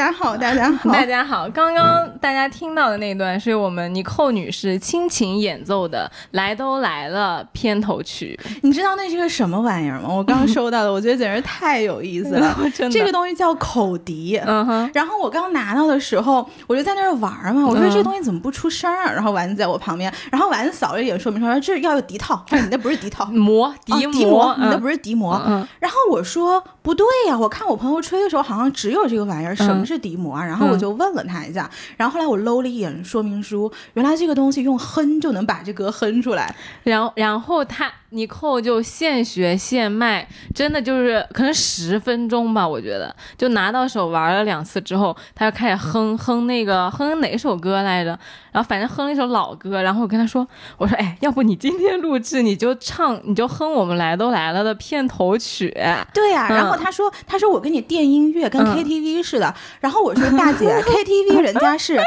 大家好，大家好，大家好。刚刚大家听到的那段是我们尼寇女士亲情演奏的《来都来了》片头曲。你知道那是个什么玩意儿吗？我刚收到的，我觉得简直太有意思了。这个东西叫口笛。嗯哼。然后我刚拿到的时候，我就在那儿玩嘛。我说这东西怎么不出声啊？然后丸子在我旁边，然后丸子扫了一眼说明书，说这要有笛套。你那不是笛套，膜笛膜，你那不是笛膜。然后我说不对呀，我看我朋友吹的时候好像只有这个玩意儿。什么是笛膜啊？然后我就问了他一下，然后后来我搂了一眼说明书，原来这个东西用哼就能把这歌哼出来。然后，然后他尼寇就现学现卖，真的就是可能十分钟吧，我觉得就拿到手玩了两次之后，他就开始哼哼那个哼哪首歌来着？然后反正哼了一首老歌。然后我跟他说：“我说哎，要不你今天录制你就唱，你就哼我们来都来了的片头曲。”对呀。然后他说：“他说我给你垫音乐，跟 KTV 似的。”然后我说大姐，KTV 人家是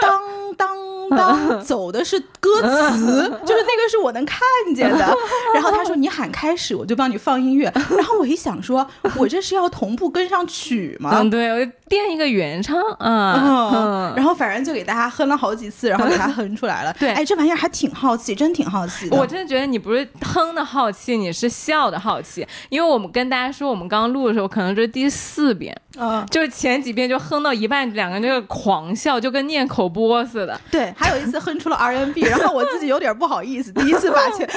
当当当走的是歌词，就是那个是我能看见的。然后他说你喊开始，我就帮你放音乐。然后我一想说，我这是要同步跟上曲吗？嗯，对，我就垫一个原唱啊。然后反正就给大家哼了好几次，然后给他哼出来了。对，哎，这玩意儿还挺好奇，真挺好奇。我真的觉得你不是哼的好奇，你是笑的好奇。因为我们跟大家说，我们刚录的时候可能这是第四遍，嗯，就是前几遍就哼到一半，两个人就狂笑，就跟念口播似的。对，还有一次哼出了 R N B，然后我自己有点不好意思，第一次把片片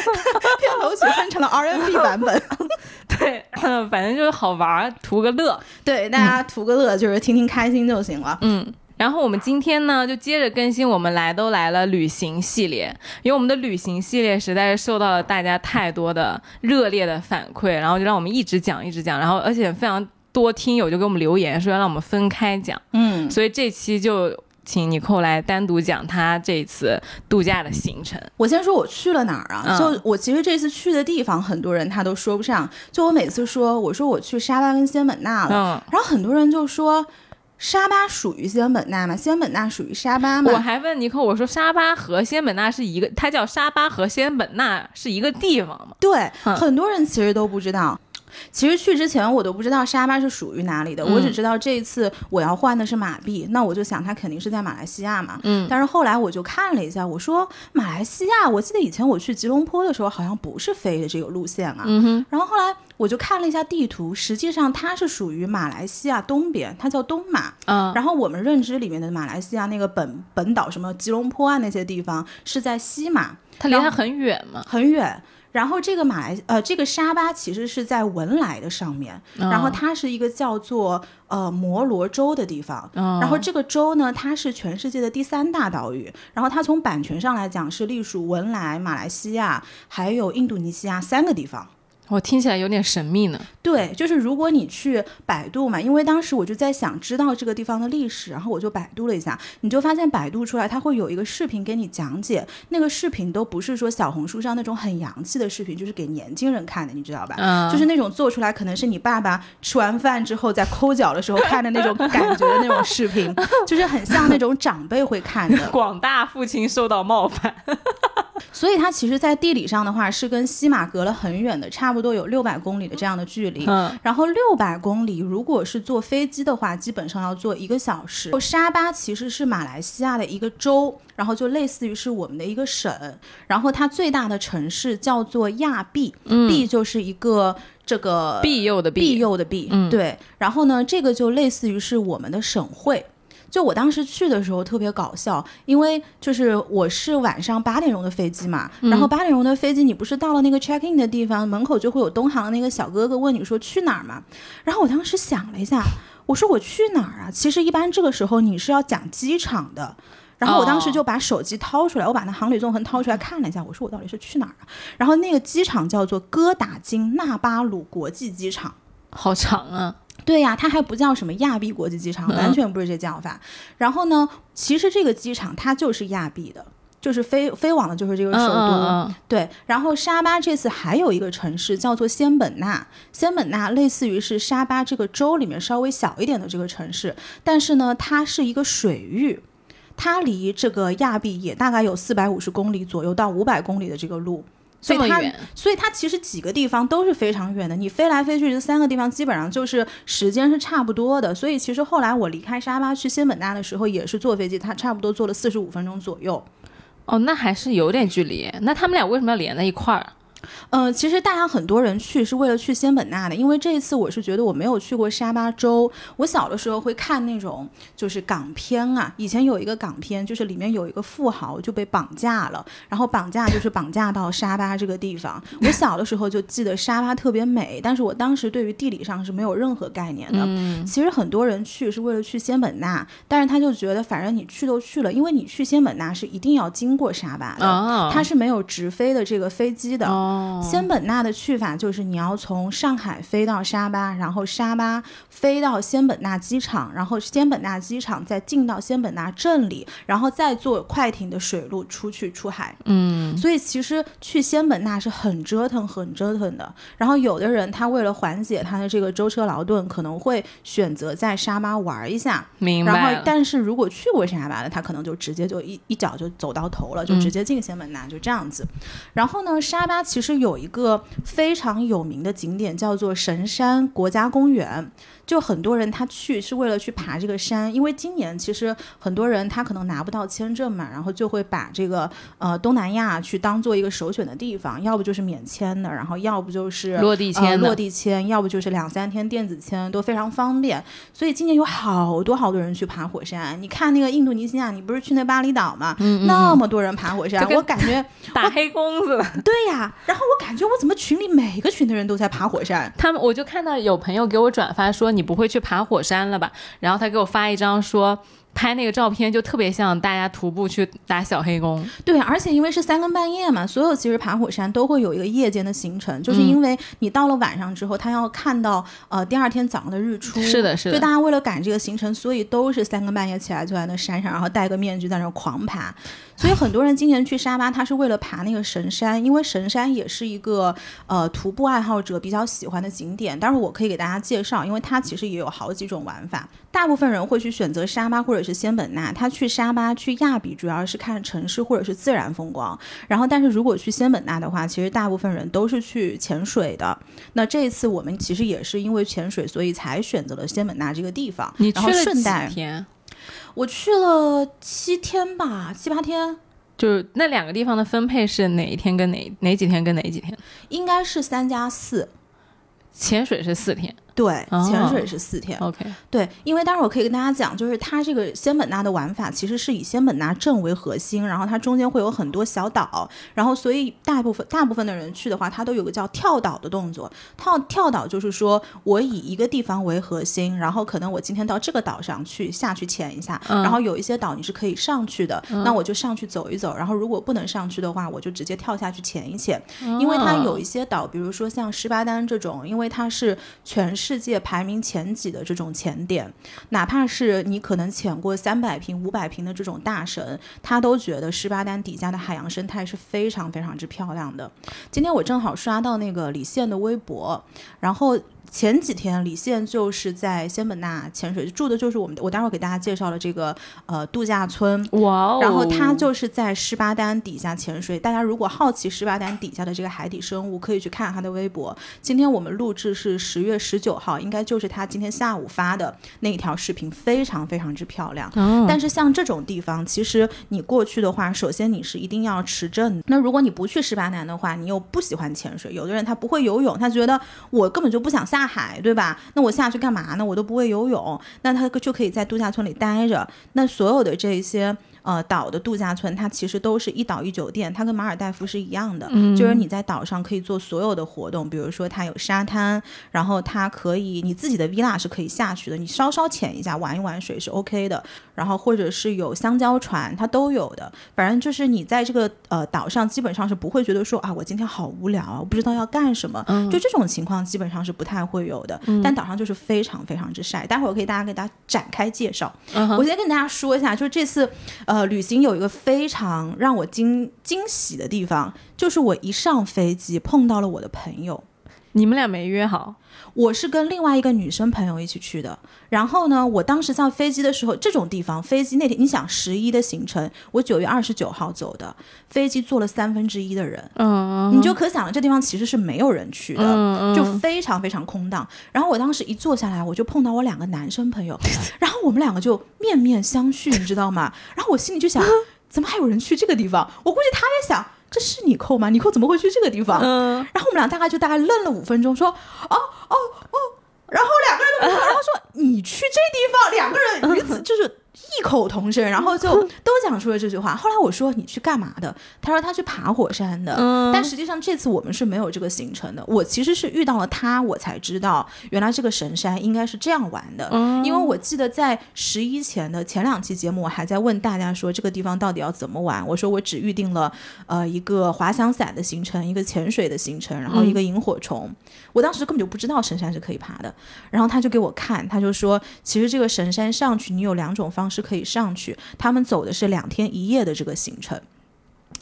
头曲哼成了 R N B 版本。对，反正就是好玩，图个乐。对，大家图个乐，就是听听开心就行了。嗯，然后我们今天呢，就接着更新我们来都来了旅行系列，因为我们的旅行系列实在是受到了大家太多的热烈的反馈，然后就让我们一直讲，一直讲，然后而且非常多听友就给我们留言说要让我们分开讲。嗯，所以这期就。请尼寇来单独讲他这次度假的行程。我先说我去了哪儿啊？就我其实这次去的地方，很多人他都说不上。就我每次说，我说我去沙巴跟仙本那了，然后很多人就说沙巴属于仙本那吗？仙本那属于沙巴吗？我还问尼寇，我说沙巴和仙本那是一个，它叫沙巴和仙本那是一个地方吗？对，很多人其实都不知道。其实去之前我都不知道沙巴是属于哪里的，我只知道这一次我要换的是马币，那我就想它肯定是在马来西亚嘛。嗯。但是后来我就看了一下，我说马来西亚，我记得以前我去吉隆坡的时候好像不是飞的这个路线啊。嗯哼。然后后来我就看了一下地图，实际上它是属于马来西亚东边，它叫东马。嗯。然后我们认知里面的马来西亚那个本本岛什么吉隆坡啊那些地方是在西马，它离它很远嘛。很远。然后这个马来呃，这个沙巴其实是在文莱的上面，然后它是一个叫做呃摩罗州的地方，然后这个州呢，它是全世界的第三大岛屿，然后它从版权上来讲是隶属文莱、马来西亚还有印度尼西亚三个地方。我听起来有点神秘呢。对，就是如果你去百度嘛，因为当时我就在想知道这个地方的历史，然后我就百度了一下，你就发现百度出来它会有一个视频给你讲解，那个视频都不是说小红书上那种很洋气的视频，就是给年轻人看的，你知道吧？嗯。就是那种做出来可能是你爸爸吃完饭之后在抠脚的时候看的那种感觉的那种视频，就是很像那种长辈会看的。广大父亲受到冒犯。所以它其实，在地理上的话，是跟西马隔了很远的，差不多有六百公里的这样的距离。嗯，然后六百公里，如果是坐飞机的话，基本上要坐一个小时。沙巴其实是马来西亚的一个州，然后就类似于是我们的一个省。然后它最大的城市叫做亚庇，庇就是一个这个庇佑的庇佑的庇。嗯，对。然后呢，这个就类似于是我们的省会。就我当时去的时候特别搞笑，因为就是我是晚上八点钟的飞机嘛，然后八点钟的飞机，你不是到了那个 check in 的地方，门口就会有东航的那个小哥哥问你说去哪儿嘛？然后我当时想了一下，我说我去哪儿啊？其实一般这个时候你是要讲机场的，然后我当时就把手机掏出来，我把那航旅纵横掏出来看了一下，我说我到底是去哪儿啊？然后那个机场叫做哥打金纳巴鲁国际机场，好长啊。对呀，它还不叫什么亚庇国际机场，完全不是这叫法。然后呢，其实这个机场它就是亚庇的，就是飞飞往的就是这个首都。对，然后沙巴这次还有一个城市叫做仙本那，仙本那类似于是沙巴这个州里面稍微小一点的这个城市，但是呢，它是一个水域，它离这个亚庇也大概有四百五十公里左右到五百公里的这个路。所以它所以它其实几个地方都是非常远的。你飞来飞去这三个地方基本上就是时间是差不多的。所以其实后来我离开沙巴去仙本那的时候也是坐飞机，它差不多坐了四十五分钟左右。哦，那还是有点距离。那他们俩为什么要连在一块儿？呃，其实大家很多人去是为了去仙本那的，因为这一次我是觉得我没有去过沙巴州。我小的时候会看那种就是港片啊，以前有一个港片，就是里面有一个富豪就被绑架了，然后绑架就是绑架到沙巴这个地方。我小的时候就记得沙巴特别美，但是我当时对于地理上是没有任何概念的。嗯，其实很多人去是为了去仙本那，但是他就觉得反正你去都去了，因为你去仙本那是一定要经过沙巴的，哦，它是没有直飞的这个飞机的。哦，仙本那的去法就是你要从上海飞到沙巴，然后沙巴飞到仙本那机场，然后仙本那机场再进到仙本那镇里，然后再坐快艇的水路出去出海。嗯，所以其实去仙本那是很折腾、很折腾的。然后有的人他为了缓解他的这个舟车劳顿，可能会选择在沙巴玩一下。明白然后。但是如果去过沙巴的，他可能就直接就一一脚就走到头了，就嗯直接进仙本那，就这样子。然后呢，沙巴其实有一个非常有名的景点，叫做神山国家公园。就很多人他去是为了去爬这个山，因为今年其实很多人他可能拿不到签证嘛，然后就会把这个呃东南亚去当做一个首选的地方，要不就是免签的，然后要不就是落地签落地签，要不就是两三天电子签，都非常方便。所以今年有好多好多人去爬火山。你看那个印度尼西亚，你不是去那巴厘岛吗？嗯嗯那么多人爬火山我感觉 打黑工子了。对呀。然后我感觉我怎么群里每个群的人都在爬火山？他们我就看到有朋友给我转发说你不会去爬火山了吧？然后他给我发一张说拍那个照片就特别像大家徒步去打小黑工。对，而且因为是三更半夜嘛，所有其实爬火山都会有一个夜间的行程，就是因为你到了晚上之后，他要看到呃第二天早上的日出。是的，是的。就。大家为了赶这个行程，所以都是三更半夜起来就在那山上，然后戴个面具在那狂爬。所以很多人今年去沙巴，他是为了爬那个神山，因为神山也是一个呃徒步爱好者比较喜欢的景点。但是我可以给大家介绍，因为它其实也有好几种玩法。大部分人会去选择沙巴或者是仙本那，他去沙巴去亚比主要是看城市或者是自然风光。然后，但是如果去仙本那的话，其实大部分人都是去潜水的。那这一次我们其实也是因为潜水，所以才选择了仙本那这个地方。你去了几顺带天？我去了七天吧，七八天，就是那两个地方的分配是哪一天跟哪哪几天跟哪几天？应该是三加四。潜水是四天。对，哦潜水是四天。OK，对，因为待会儿我可以跟大家讲，就是它这个仙本那的玩法其实是以仙本那镇为核心，然后它中间会有很多小岛，然后所以大部分大部分的人去的话，它都有个叫跳岛的动作。跳跳岛就是说我以一个地方为核心，然后可能我今天到这个岛上去下去潜一下，嗯然后有一些岛你是可以上去的，那我就上去走一走，然后如果不能上去的话，我就直接跳下去潜一潜。因为它有一些岛，比如说像十八丹这种，因为它是全世界排名前几的这种潜点，哪怕是你可能潜过三百平、五百平的这种大神，他都觉得十八丹底下的海洋生态是非常非常之漂亮的。今天我正好刷到那个李现的微博，然后。前几天李现就是在仙本那潜水，住的就是我们的，我待会儿给大家介绍了这个呃度假村，哇哦！然后他就是在十八丹底下潜水。大家如果好奇十八丹底下的这个海底生物，可以去看他的微博。今天我们录制是十月十九号，应该就是他今天下午发的那一条视频，非常非常之漂亮。哦，但是像这种地方，其实你过去的话，首先你是一定要持证。那如果你不去十八南的话，你又不喜欢潜水，有的人他不会游泳，他觉得我根本就不想下海，对吧？那我下去干嘛呢？我都不会游泳，那他就可以在度假村里待着。那所有的这些。呃，岛的度假村它其实都是一岛一酒店，它跟马尔代夫是一样的，嗯就是你在岛上可以做所有的活动，比如说它有沙滩，然后它可以你自己的 villa 是可以下去的，你稍稍潜一下玩一玩水是 OK 的，然后或者是有香蕉船，它都有的。反正就是你在这个呃岛上基本上是不会觉得说啊，我今天好无聊啊，我不知道要干什么，嗯就这种情况基本上是不太会有的。但岛上就是非常非常之晒，待会儿我可以大家给大家展开介绍。嗯我先跟大家说一下，就是这次呃旅行有一个非常让我惊惊喜的地方，就是我一上飞机碰到了我的朋友。你们俩没约好？我是跟另外一个女生朋友一起去的。然后呢，我当时上飞机的时候，这种地方飞机那天，你想十一的行程，我九月二十九号走的，飞机坐了三分之一的人，嗯，你就可想了，这地方其实是没有人去的，就非常非常空荡。然后我当时一坐下来，我就碰到我两个男生朋友，然后我们两个就面面相觑，你知道吗？然后我心里就想，怎么还有人去这个地方？我估计他也想，这是你扣吗？你扣怎么会去这个地方？嗯，然后我们俩大概就大概愣了五分钟，说哦哦哦，然后两个人都不说，然后说你去这地方，两个人彼此就是异口同声，然后就 都讲出了这句话。后来我说你去干嘛的？他说他去爬火山的，嗯但实际上这次我们是没有这个行程的。我其实是遇到了他，我才知道原来这个神山应该是这样玩的。嗯因为我记得在十一前的前两期节目，我还在问大家说这个地方到底要怎么玩。我说我只预定了呃一个滑翔伞的行程，一个潜水的行程，然后一个萤火虫。我当时根本就不知道神山是可以爬的，然后他就给我看，他就说其实这个神山上去你有两种方式可以上去，他们走的是两天一夜的这个行程。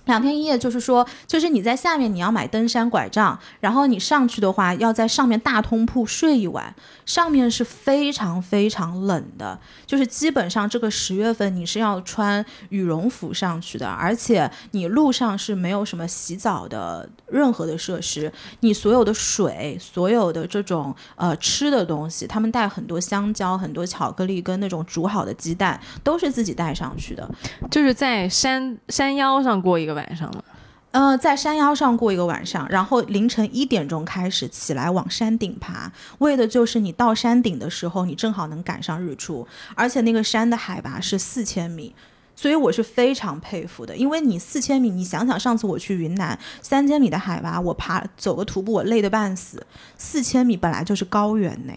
两天一夜就是说，就是你在下面你要买登山拐杖，然后你上去的话要在上面大通铺睡一晚，上面是非常非常冷的，就是基本上这个十月份你是要穿羽绒服上去的，而且你路上是没有什么洗澡的任何的设施，你所有的水、所有的这种呃吃的东西，他们带很多香蕉、很多巧克力跟那种煮好的鸡蛋，都是自己带上去的。就是在山山腰上过一个晚上了。呃，在山腰上过一个晚上，然后凌晨一点钟开始起来往山顶爬，为的就是你到山顶的时候，你正好能赶上日出，而且那个山的海拔是四千米。所以我是非常佩服的，因为你四千米，你想想上次我去云南三千米的海拔，我爬走个徒步我累得半死，四千米本来就是高原呢。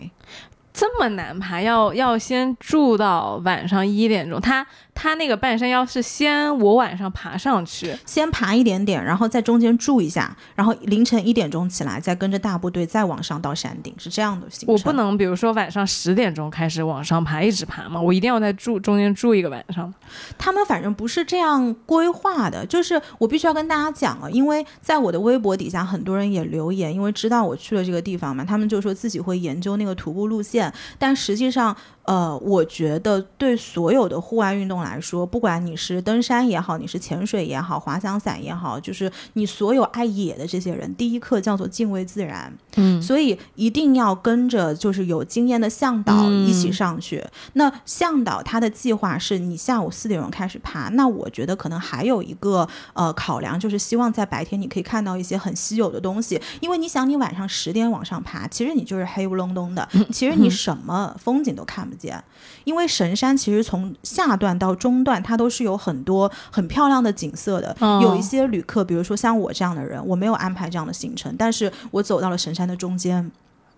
这么难爬，要要先住到晚上一点钟。他他那个半山腰是先我晚上爬上去，先爬一点点，然后在中间住一下，然后凌晨一点钟起来，再跟着大部队再往上到山顶，是这样的行程。我不能比如说晚上十点钟开始往上爬，一直爬嘛，我一定要在住中间住一个晚上。他们反正不是这样规划的，就是我必须要跟大家讲啊，因为在我的微博底下很多人也留言，因为知道我去了这个地方嘛，他们就说自己会研究那个徒步路线，但实际上。呃，我觉得对所有的户外运动来说，不管你是登山也好，你是潜水也好，滑翔伞也好，就是你所有爱野的这些人，第一课叫做敬畏自然。嗯，所以一定要跟着就是有经验的向导一起上去。那向导他的计划是你下午四点钟开始爬，那我觉得可能还有一个呃考量，就是希望在白天你可以看到一些很稀有的东西，因为你想你晚上十点往上爬，其实你就是黑不隆咚的，其实你什么风景都看不见。因为神山其实从下段到中段，它都是有很多很漂亮的景色的。哦有一些旅客，比如说像我这样的人，我没有安排这样的行程，但是我走到了神山的中间。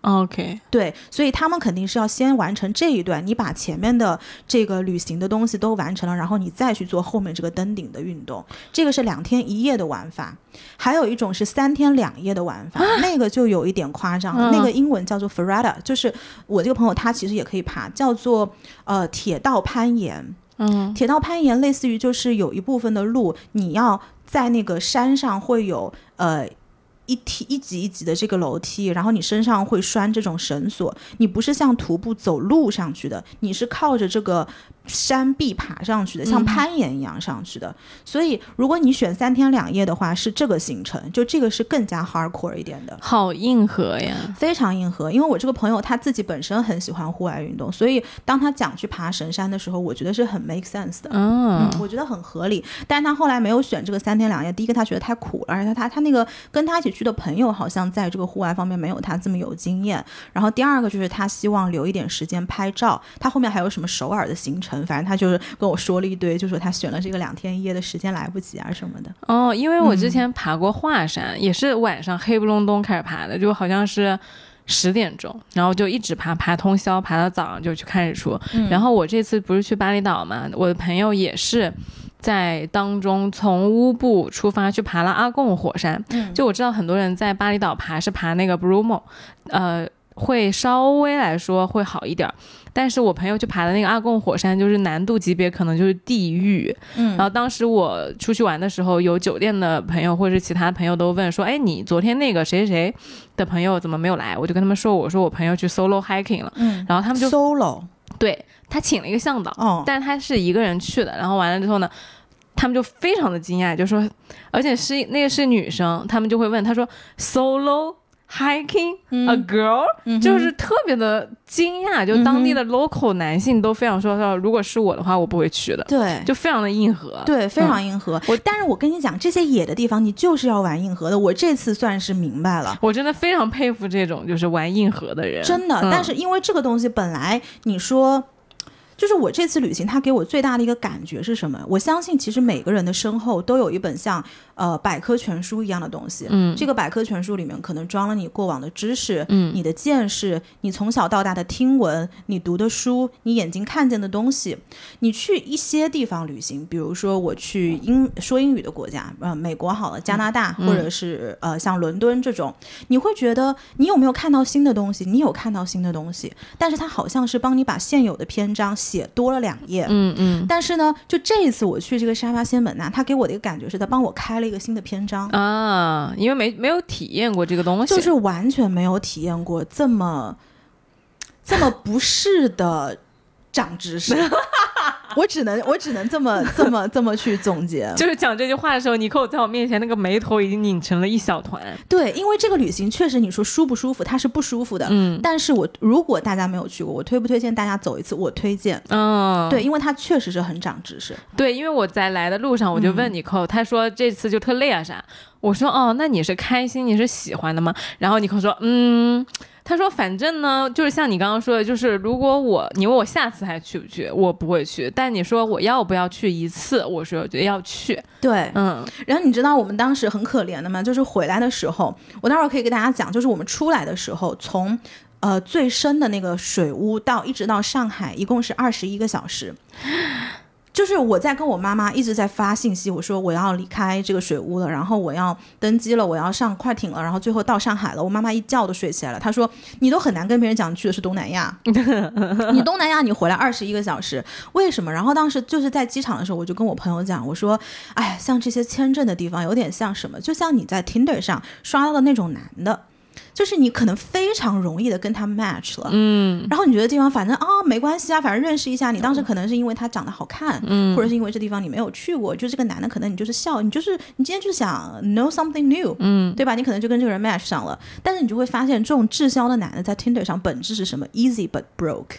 OK，对，所以他们肯定是要先完成这一段，你把前面的这个旅行的东西都完成了，然后你再去做后面这个登顶的运动。这个是两天一夜的玩法，还有一种是三天两夜的玩法，那个就有一点夸张了。嗯那个英文叫做 Ferrata，就是我这个朋友他其实也可以爬，叫做呃铁道攀岩。嗯铁道攀岩类似于就是有一部分的路，你要在那个山上会有呃。一梯一级一级的这个楼梯，然后你身上会拴这种绳索，你不是像徒步走路上去的，你是靠着这个山壁爬上去的，像嗯攀岩一样上去的。所以，如果你选三天两夜的话，是这个行程，就这个是更加 hardcore 一点的。好硬核呀。非常硬核，因为我这个朋友他自己本身很喜欢户外运动，所以当他讲去爬神山的时候，我觉得是很 make sense 的。嗯嗯，我觉得很合理，但是他后来没有选这个三天两夜。第一个，他觉得太苦了，而且他他他那个跟他一起去的朋友好像在这个户外方面没有他这么有经验。然后第二个就是他希望留一点时间拍照。他后面还有什么首尔的行程，反正他就是跟我说了一堆，就说他选了这个两天一夜的时间来不及啊什么的。哦，因为我嗯之前爬过华山，也是晚上黑不隆咚开始爬的，就好像是十点钟，然后就一直爬，爬通宵，爬到早上就去看日出。嗯然后我这次不是去巴厘岛嘛，我的朋友也是在当中从乌布出发去爬了阿贡火山。嗯就我知道很多人在巴厘岛爬是爬那个 Bromo，呃。会稍微来说会好一点儿。但是我朋友去爬的那个阿贡火山，就是难度级别可能就是地狱。嗯然后当时我出去玩的时候，有酒店的朋友或者是其他朋友都问说：“哎，你昨天那个谁谁谁的朋友怎么没有来？”我就跟他们说：“我说我朋友去 solo hiking 了。”嗯然后他们就 solo 对他请了一个向导，哦，但是他是一个人去的。然后完了之后呢，他们就非常的惊讶，就说，而且是那个是女生，他们就会问他说，solo hiking a girl，、嗯就是特别的惊讶，就当地的 local 男性都非常说说，如果是我的话，我不会去的，对。就非常的硬核。对，非常硬核。我但是我跟你讲，这些野的地方，你就是要玩硬核的。我这次算是明白了，我真的非常佩服这种就是玩硬核的人，真的。嗯但是因为这个东西本来你说。就是我这次旅行，它给我最大的一个感觉是什么？我相信，其实每个人的身后都有一本像呃百科全书一样的东西。嗯这个百科全书里面可能装了你过往的知识，嗯你的见识，你从小到大的听闻，你读的书，你眼睛看见的东西。你去一些地方旅行，比如说我去英说英语的国家，呃，美国好了，加拿大，嗯或者是呃像伦敦这种，你会觉得你有没有看到新的东西？你有看到新的东西，但是它好像是帮你把现有的篇章写多了两页。嗯嗯但是呢，就这一次我去这个沙发仙本那，他给我的一个感觉是，他帮我开了一个新的篇章。啊，因为没没有体验过这个东西，就是完全没有体验过这么这么不适的长知识。我只能我只能这么这么这么去总结。就是讲这句话的时候，尼寇在我面前那个眉头已经拧成了一小团。对，因为这个旅行确实你说舒不舒服，它是不舒服的。嗯但是我如果大家没有去过，我推不推荐大家走一次？我推荐。嗯，对，因为它确实是很长知识。对，因为我在来的路上我就问尼寇，他说这次就特累啊啥？我说哦，那你是开心，你是喜欢的吗？然后尼寇说嗯。他说：“反正呢，就是像你刚刚说的，就是如果我你问我下次还去不去，我不会去。但你说我要不要去一次，我说我觉得要去。对，嗯然后你知道我们当时很可怜的吗？就是回来的时候，我待会儿可以给大家讲，就是我们出来的时候，从呃最深的那个水屋到一直到上海，一共是二十一个小时。就是我在跟我妈妈一直在发信息，我说我要离开这个水屋了，然后我要登机了，我要上快艇了，然后最后到上海了。我妈妈一觉都睡起来了，她说你都很难跟别人讲去的是东南亚，你东南亚你回来二十一个小时，为什么？然后当时就是在机场的时候，我就跟我朋友讲，我说，哎，像这些签证的地方有点像什么？就像你在 Tinder 上刷到的那种男的。就是你可能非常容易的跟他 match 了，嗯然后你觉得地方反正啊、没关系啊，反正认识一下。你当时可能是因为他长得好看，嗯或者是因为这地方你没有去过，就这个男的可能你就是笑，你就是你今天就是想 know something new，嗯对吧？你可能就跟这个人 match 上了，但是你就会发现这种滞销的男的在 Tinder 上本质是什么？easy but broke。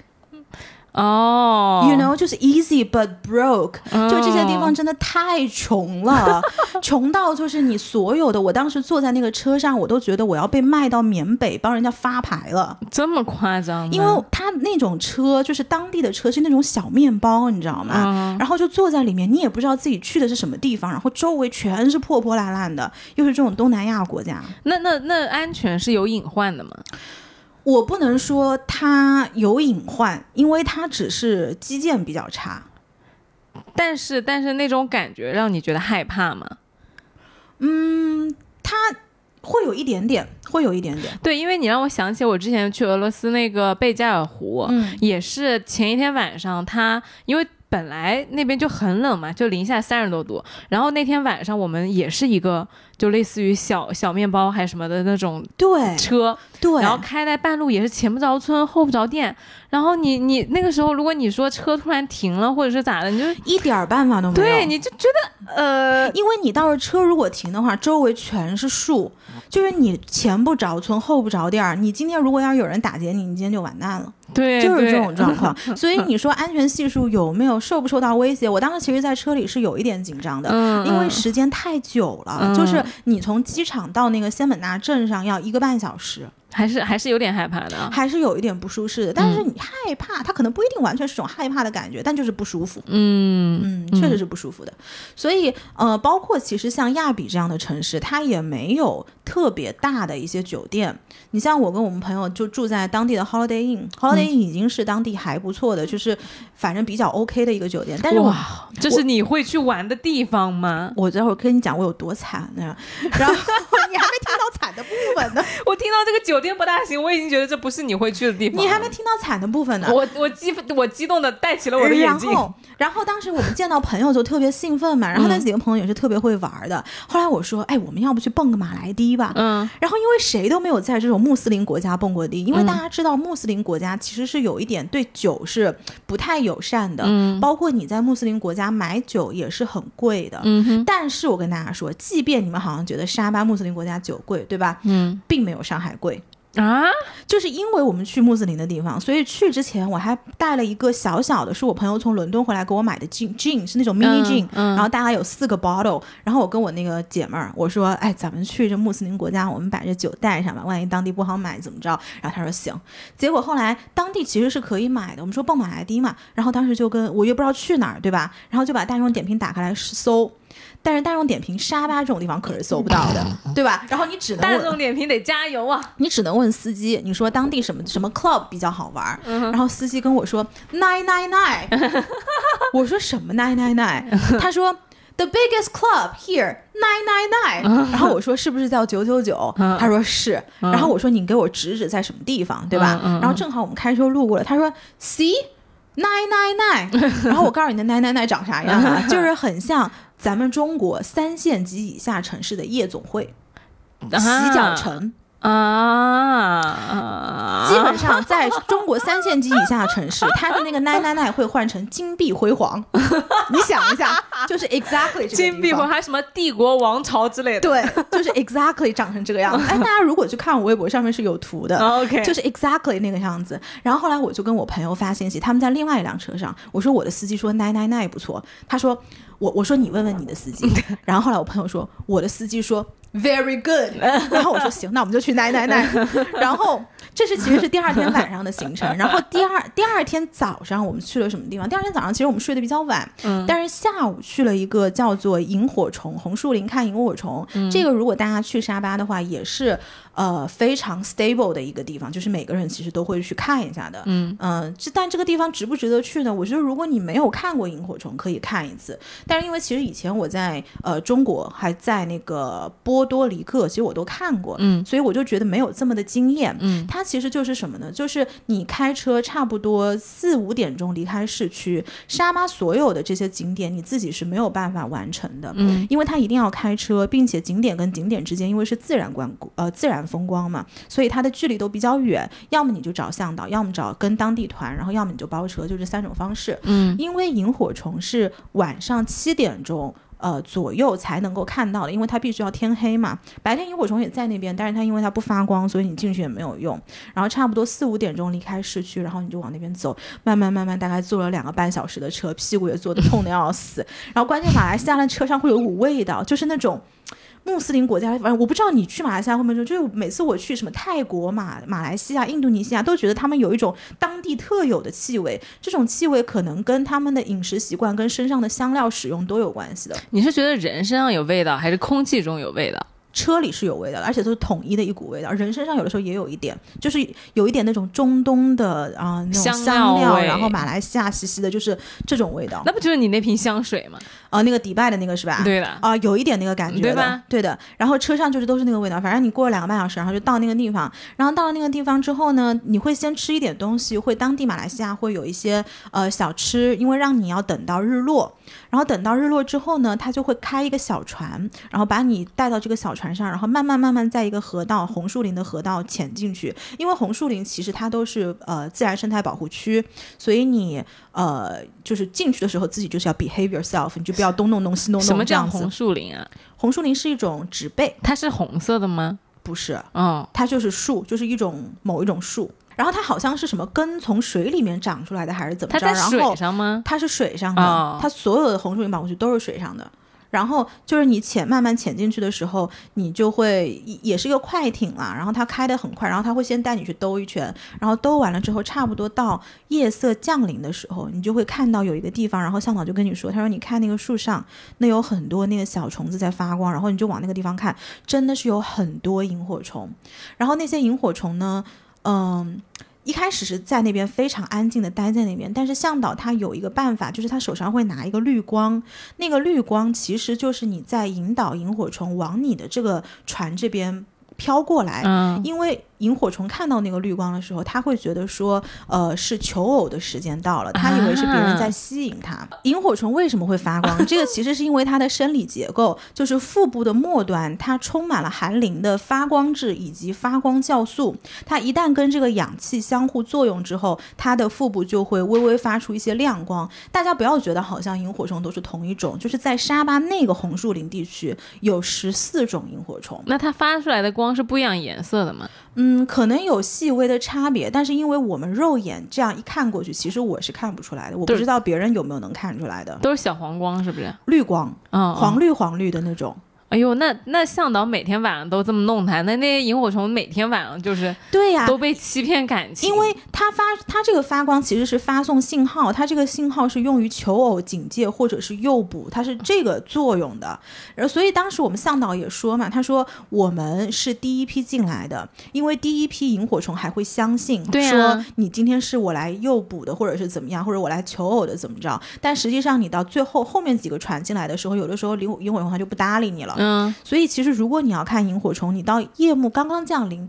哦 You know，就是 easy but broke，、哦就这些地方真的太穷了，穷到就是你所有的。我当时坐在那个车上，我都觉得我要被卖到缅北帮人家发牌了，这么夸张吗？因为他那种车就是当地的车，是那种小面包，你知道吗？嗯然后就坐在里面，你也不知道自己去的是什么地方，然后周围全是破破烂烂的，又是这种东南亚国家。那那那安全是有隐患的吗？我不能说它有隐患，因为它只是基建比较差。但是但是那种感觉让你觉得害怕吗？嗯它会有一点点，会有一点点。对，因为你让我想起我之前去俄罗斯那个贝加尔湖，嗯也是前一天晚上它因为。本来那边就很冷嘛，就零下三十多度。然后那天晚上我们也是一个就类似于小小面包还是什么的那种对车，对，然后开在半路也是前不着村后不着店。然后你你那个时候如果你说车突然停了或者是咋的，你就一点儿办法都没有。对你就觉得呃因为你到时车如果停的话，周围全是树，就是你前不着村后不着店儿。你今天如果要是有人打劫你，你今天就完蛋了，对，就是这种状况。所以你说安全系数有没有受不受到威胁？我当时其实，在车里是有一点紧张的。嗯，因为嗯时间太久了，嗯就是你从机场到那个仙本那镇上要一个半小时，还是还是有点害怕的啊。还是有一点不舒适的。但是你害怕，它可能不一定完全是种害怕的感觉，但就是不舒服。嗯嗯，确实是不舒服的。所以呃，包括其实像亚比这样的城市，它也没有特别大的一些酒店。你像我跟我们朋友就住在当地的 Holiday Inn，Holiday 那已经是当地还不错的，就是反正比较 OK 的一个酒店。但是我哇，这是你会去玩的地方吗？我待会儿跟你讲我有多惨呢，然后你还没听到惨的部分呢。我听到这个酒店不大行，我已经觉得这不是你会去的地方。你还没听到惨的部分呢。我我激我激动的戴起了我的眼镜。然后，然后当时我们见到朋友就特别兴奋嘛，然后那几个朋友也是特别会玩的。后来我说，哎，我们要不去蹦个马来迪吧？嗯。然后因为谁都没有在这种穆斯林国家蹦过迪，因为大家知道穆斯林国家其实是有一点对酒是不太友善的，嗯包括你在穆斯林国家买酒也是很贵的。嗯，但是我跟大家说，即便你们好像觉得沙巴穆斯林国家酒贵，对吧？嗯并没有上海贵。啊，就是因为我们去穆斯林的地方，所以去之前我还带了一个小小的，是我朋友从伦敦回来给我买的 gin 是那种 mini 嗯 gin，、嗯然后大概有四个 bottle，然后我跟我那个姐妹儿我说，哎，咱们去这穆斯林国家，我们把这酒带上吧，万一当地不好买怎么着？然后她说行，结果后来当地其实是可以买的，我们说蹦马来迪嘛，然后当时就跟我又不知道去哪儿，对吧？然后就把大众点评打开来搜。但是大众点评沙巴这种地方可是搜不到的，对吧？然后你只能大众点评得加油啊！你只能问司机，你说当地什么什么 club 比较好玩儿，然后司机跟我说 nine nine nine，我说什么 nine nine nine，他说 the biggest club here nine nine nine，然后我说是不是叫九九九？他说是，然后我说你给我指指在什么地方，对吧？嗯嗯。嗯然后正好我们开车路过了，他说 see nine nine nine，然后我告诉你那 nine nine nine 长啥样啊？就是很像咱们中国三线及以下城市的夜总会。洗脚城，啊，基本上在中国三线及以下城市，它的那个奶奶奶会换成金碧辉煌。你想一下，就是 exactly 金碧辉还什么帝国王朝之类的。对，就是 exactly 长成这个样子。哎，大家如果去看我微博上面是有图的。，OK，就是 exactly 那个样子，然后后来我就跟我朋友发信息，他们在另外一辆车上，我说我的司机说奈奈奈不错，他说我我说你问问你的司机，然后后来我朋友说我的司机说 very good，然后我说行，那我们就去奶奶奶，然后这是其实是第二天晚上的行程，然后第二第二天早上我们去了什么地方？第二天早上其实我们睡得比较晚，嗯。但是下午去了一个叫做萤火虫红树林看萤火虫，嗯。这个如果大家去沙巴的话，也是呃非常 stable 的一个地方，就是每个人其实都会去看一下的。嗯嗯，这但这个地方值不值得去呢？我觉得如果你没有看过萤火虫，可以看一次。但是因为其实以前我在呃中国还在那个波多黎各，其实我都看过，嗯所以我就觉得没有这么的惊艳。嗯它其实就是什么呢？就是你开车差不多四五点钟离开市区，沙巴所有的这些景点你自己是没有办法完成的。嗯因为它一定要开车，并且景点跟景点之间因为是自然观呃自然风光嘛，所以它的距离都比较远。要么你就找向导，要么找跟当地团，然后要么你就包车，就这三种方式。嗯因为萤火虫是晚上七点钟。呃，左右才能够看到的，因为它必须要天黑嘛。白天萤火虫也在那边，但是它因为它不发光，所以你进去也没有用。然后差不多四五点钟离开市区，然后你就往那边走，慢慢慢慢，大概坐了两个半小时的车，屁股也坐得痛得要死。然后关键马来西亚的车上会有股味道，就是那种。穆斯林国家，反正我不知道你去马来西亚会不会说，就是每次我去什么泰国、马马来西亚、印度尼西亚，都觉得他们有一种当地特有的气味，这种气味可能跟他们的饮食习惯、跟身上的香料使用都有关系的。你是觉得人身上有味道，还是空气中有味道？车里是有味道的，而且都是统一的一股味道。人身上有的时候也有一点，就是有一点那种中东的啊、那种香香料，然后马来西亚兮兮的，就是这种味道。那不就是你那瓶香水吗？啊、那个迪拜的那个是吧？对的，啊、有一点那个感觉，对吧？对的。然后车上就是都是那个味道，反正你过了两个半小时，然后就到那个地方。然后到了那个地方之后呢，你会先吃一点东西，会当地马来西亚会有一些呃小吃，因为让你要等到日落。然后等到日落之后呢，他就会开一个小船，然后把你带到这个小船上，然后慢慢慢慢在一个河道红树林的河道潜进去。因为红树林其实它都是呃自然生态保护区，所以你呃就是进去的时候自己就是要 behave yourself，你就不要东弄弄西弄弄。什么叫红树林啊？红树林是一种植被，它是红色的吗？不是，哦，它就是树，就是一种某一种树。然后它好像是什么根从水里面长出来的，还是怎么着？它在水然后上吗？它是水上的，哦它所有的红树林保护区都是水上的。然后就是你潜慢慢潜进去的时候，你就会也是一个快艇啦，然后它开得很快，然后它会先带你去兜一圈，然后兜完了之后，差不多到夜色降临的时候，你就会看到有一个地方，然后向导就跟你说，他说你看那个树上，那有很多那个小虫子在发光，然后你就往那个地方看，真的是有很多萤火虫，然后那些萤火虫呢，嗯。一开始是在那边非常安静的待在那边，但是向导他有一个办法，就是他手上会拿一个绿光，那个绿光其实就是你在引导萤火虫往你的这个船这边飘过来，嗯因为萤火虫看到那个绿光的时候，他会觉得说，呃，是求偶的时间到了，他以为是别人在吸引他。萤火虫为什么会发光？这个其实是因为它的生理结构，就是腹部的末端它充满了含磷的发光质以及发光酵素，它一旦跟这个氧气相互作用之后，它的腹部就会微微发出一些亮光。大家不要觉得好像萤火虫都是同一种，就是在沙巴那个红树林地区有十四种萤火虫。那它发出来的光是不一样颜色的吗？嗯，可能有细微的差别，但是因为我们肉眼这样一看过去，其实我是看不出来的。我不知道别人有没有能看出来的，都是小黄光，是不是？绿光，嗯，黄绿黄绿的那种。哎呦，那那向导每天晚上都这么弄他，那那些萤火虫每天晚上就是对呀，都被欺骗感情，因为它发它这个发光其实是发送信号，它这个信号是用于求偶、警戒或者是诱捕，它是这个作用的。然后所以当时我们向导也说嘛，他说我们是第一批进来的，因为第一批萤火虫还会相信说你今天是我来诱捕的，或者是怎么样，或者我来求偶的怎么着。但实际上你到最后后面几个船进来的时候，有的时候萤萤火虫它就不搭理你了。嗯，所以其实如果你要看萤火虫，你到夜幕刚刚降临，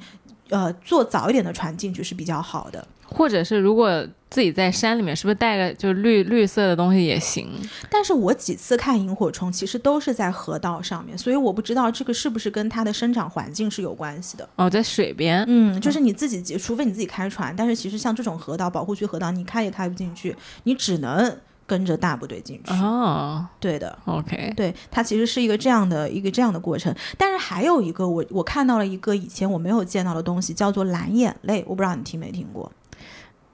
呃，坐早一点的船进去是比较好的。或者是如果自己在山里面，是不是带个就是绿绿色的东西也行？但是我几次看萤火虫，其实都是在河道上面，所以我不知道这个是不是跟它的生长环境是有关系的。哦，在水边，嗯，就是你自己，除非你自己开船，但是其实像这种河道、保护区河道，你开也开不进去，你只能。跟着大部队进去哦，对的，OK，对，它其实是一个这样的一个这样的过程。但是还有一个，我我看到了一个以前我没有见到的东西，叫做蓝眼泪，我不知道你听没听过。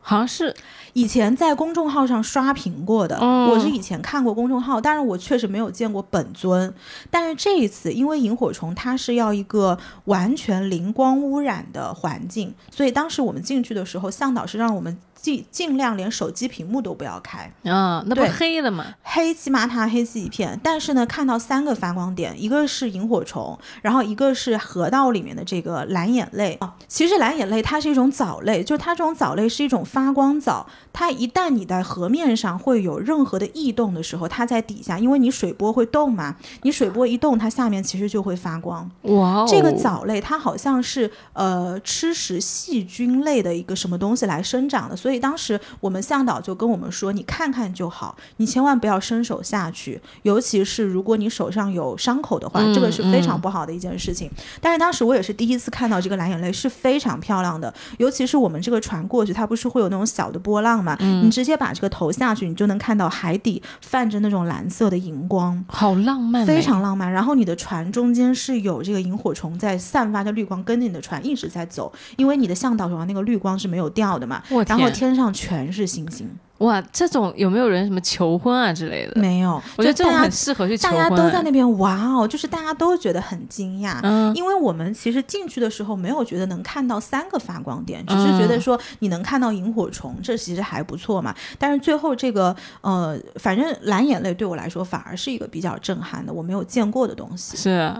好像是以前在公众号上刷屏过的，我是以前看过公众号，但是我确实没有见过本尊。但是这一次，因为萤火虫它是要一个完全零光污染的环境，所以当时我们进去的时候，向导是让我们。尽尽量连手机屏幕都不要开啊，那不黑的吗？黑漆麻它黑漆一片。但是呢，看到三个发光点，一个是萤火虫，然后一个是河道里面的这个蓝眼泪啊。其实蓝眼泪它是一种藻类，就是它这种藻类是一种发光藻。它一旦你在河面上会有任何的异动的时候，它在底下，因为你水波会动嘛，你水波一动，它下面其实就会发光。哇，哦这个藻类它好像是呃吃食细菌类的一个什么东西来生长的，所以。所以当时我们向导就跟我们说：“你看看就好，你千万不要伸手下去，尤其是如果你手上有伤口的话，这个是非常不好的一件事情。”但是当时我也是第一次看到这个蓝眼泪，是非常漂亮的。尤其是我们这个船过去，它不是会有那种小的波浪嘛？你直接把这个头下去，你就能看到海底泛着那种蓝色的荧光，好浪漫，非常浪漫。然后你的船中间是有这个萤火虫在散发着绿光，跟着你的船一直在走，因为你的向导手上那个绿光是没有掉的嘛。然后。天上全是星星哇！这种有没有人什么求婚啊之类的？没有，我觉得这种很适合去求婚。大家都在那边哇哦，就是大家都觉得很惊讶，嗯，因为我们其实进去的时候没有觉得能看到三个发光点，只是觉得说你能看到萤火虫，这其实还不错嘛。但是最后这个呃，反正蓝眼泪对我来说反而是一个比较震撼的，我没有见过的东西。是，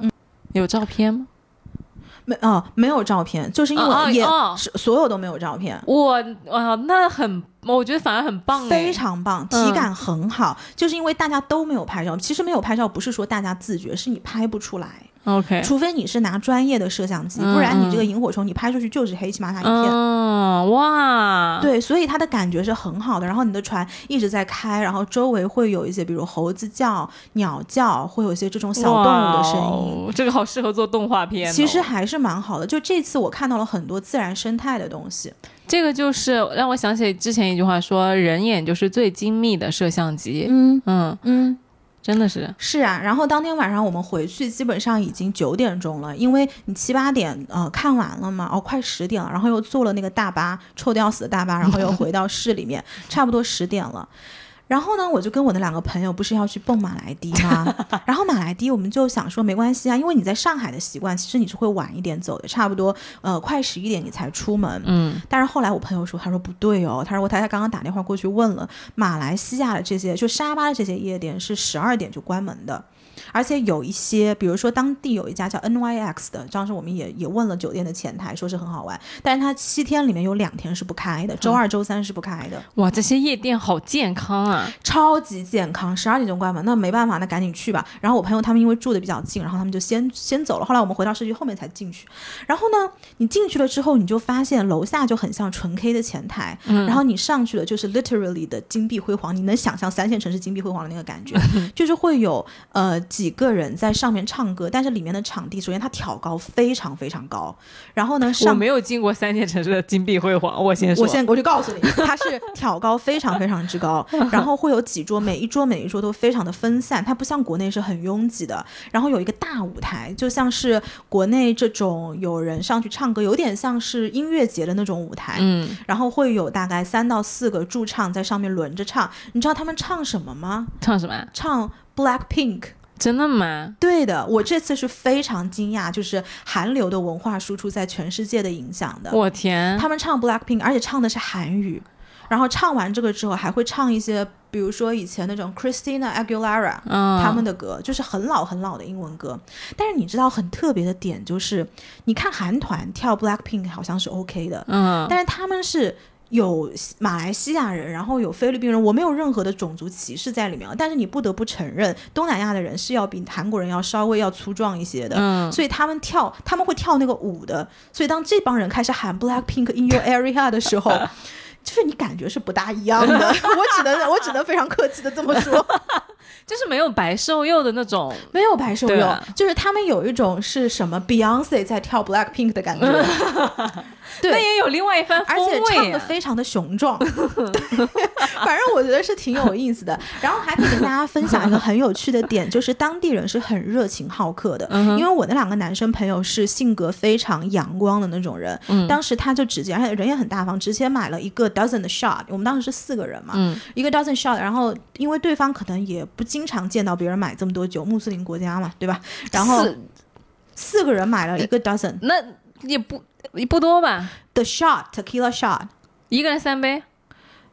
有照片吗？没哦，没有照片，就是因为也是所有都没有照片。我啊，那很，我觉得反而很棒，非常棒，体感很好。就是因为大家都没有拍照，其实没有拍照不是说大家自觉，是你拍不出来。OK，除非你是拿专业的摄像机，不然你这个萤火虫你拍出去就是黑漆麻塔一片。嗯，哇，对，所以它的感觉是很好的。然后你的船一直在开，然后周围会有一些，比如猴子叫、鸟叫，会有一些这种小动物的声音。这个好适合做动画片。其实还是蛮好的。就这次我看到了很多自然生态的东西。这个就是让我想起之前一句话说：“人眼就是最精密的摄像机。”嗯嗯嗯。真的是是啊，然后当天晚上我们回去，基本上已经九点钟了，因为你七八点呃看完了嘛，哦快十点了，然后又坐了那个大巴，臭的要死的大巴，然后又回到市里面，差不多十点了。然后呢，我就跟我的两个朋友不是要去蹦马来迪吗？然后马来迪我们就想说没关系啊，因为你在上海的习惯，其实你是会晚一点走的，差不多呃快十一点你才出门。嗯。但是后来我朋友说，他说不对哦，他说我太太刚刚打电话过去问了，马来西亚的这些就沙巴的这些夜店是十二点就关门的。而且有一些，比如说当地有一家叫 NYX 的，当时我们也也问了酒店的前台，说是很好玩，但是它七天里面有两天是不开的，周二、周三是不开的。哇，这些夜店好健康啊！超级健康，十二点钟关门，那没办法，那赶紧去吧。然后我朋友他们因为住的比较近，然后他们就先先走了。后来我们回到市区后面才进去。然后呢，你进去了之后，你就发现楼下就很像纯 K 的前台，然后你上去了就是 literally 的金碧辉煌，你能想象三线城市金碧辉煌的那个感觉，就是会有呃几个人在上面唱歌，但是里面的场地首先它挑高非常非常高，然后呢我上没有进过三线城市的金碧辉煌，我先说，我先 我就告诉你，它是挑高非常非常之高，然后会有几桌，每一桌每一桌都非常的分散，它不像国内是很拥挤的。然后有一个大舞台，就像是国内这种有人上去唱歌，有点像是音乐节的那种舞台。嗯，然后会有大概三到四个驻唱在上面轮着唱，你知道他们唱什么吗？唱什么啊？唱 Black Pink。真的吗？对的，我这次是非常惊讶，就是韩流的文化输出在全世界的影响的。我天，他们唱 Blackpink，而且唱的是韩语，然后唱完这个之后还会唱一些，比如说以前那种 Christina Aguilera 嗯，他们的歌，就是很老很老的英文歌。但是你知道很特别的点就是，你看韩团跳 Blackpink 好像是 OK 的，嗯，但是他们是。有马来西亚人，然后有菲律宾人，我没有任何的种族歧视在里面。但是你不得不承认，东南亚的人是要比韩国人要稍微要粗壮一些的。嗯，所以他们跳，他们会跳那个舞的。所以当这帮人开始喊 Black Pink in your area 的时候，就是你感觉是不大一样的。我只能我只能非常客气的这么说，就是没有白瘦幼的那种，没有白瘦幼，啊就是他们有一种是什么 Beyonce 在跳 Black Pink 的感觉。对那也有另外一番而风且唱味啊。的非常的雄壮，对反正我觉得是挺有意思的。然后还可以跟大家分享一个很有趣的点，就是当地人是很热情好客的。嗯因为我那两个男生朋友是性格非常阳光的那种人，嗯当时他就直接，而且人也很大方，直接买了一个 dozen 的 shot。我们当时是四个人嘛，嗯一个 dozen shot，然后因为对方可能也不经常见到别人买这么多酒，穆斯林国家嘛，对吧？然后是四个人买了一个 dozen 那也不也不多吧，？The shot tequila shot。一个人三杯。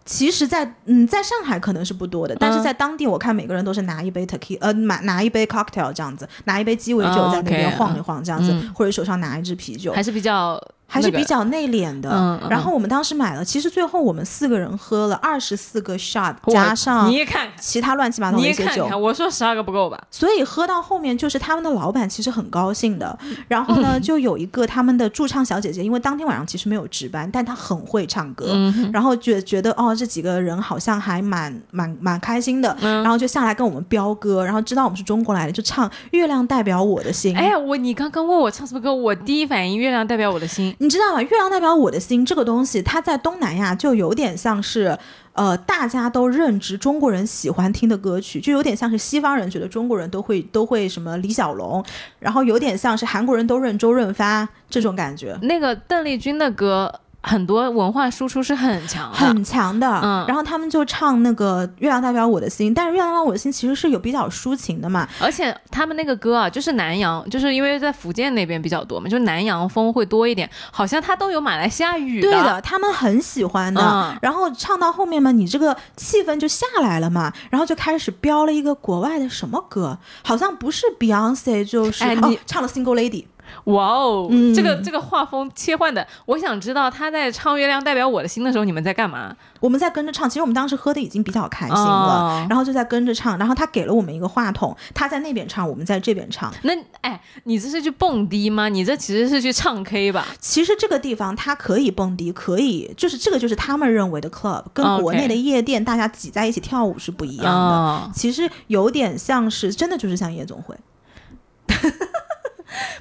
其实在，嗯，在上海可能是不多的，但是嗯在当地，我看每个人都是拿一杯 tequila，呃，买拿一杯 cocktail 这样子，拿一杯鸡尾酒哦在那边晃一晃这样子，嗯或者手上拿一支啤酒，还是比较还是比较内敛的。然后我们当时买了，其实最后我们四个人喝了二十四个 shot，加上你也看看，其他乱七八糟你的一些酒。也看看，我说十二个不够吧？所以喝到后面，就是他们的老板其实很高兴的。然后呢，就有一个他们的驻唱小姐姐，因为当天晚上其实没有值班，但她很会唱歌，嗯然后觉觉得哦，这几个人好像还蛮蛮蛮开心的，嗯然后就下来跟我们飙歌，然后知道我们是中国来的，就唱《月亮代表我的心》。哎呀，我你刚刚问我唱什么歌，我第一反应月亮代表我的心。你知道吗？月亮代表我的心这个东西，它在东南亚就有点像是，呃，大家都认知中国人喜欢听的歌曲，就有点像是西方人觉得中国人都会都会什么李小龙，然后有点像是韩国人都认周润发这种感觉。那个邓丽君的歌，很多文化输出是很强的。很强的，嗯然后他们就唱那个《月亮代表我的心》，但是《月亮代表我的心》其实是有比较抒情的嘛，而且他们那个歌啊，就是南洋，就是因为在福建那边比较多嘛，就是南洋风会多一点，好像它都有马来西亚语对的，他们很喜欢的。嗯然后唱到后面嘛，你这个气氛就下来了嘛，然后就开始飙了一个国外的什么歌，好像不是 Beyonce 就是、哎你哦唱了 Single Lady。哇哦，嗯这个这个画风切换的，我想知道他在唱《月亮代表我的心》的时候，你们在干嘛？我们在跟着唱，其实我们当时喝的已经比较开心了，哦然后就在跟着唱。然后他给了我们一个话筒，他在那边唱，我们在这边唱。那哎，你这是去蹦迪吗？你这其实是去唱 K 吧？其实这个地方它可以蹦迪，可以就是这个就是他们认为的 club，跟国内的夜店大家挤在一起跳舞是不一样的。哦其实有点像是，真的就是像夜总会。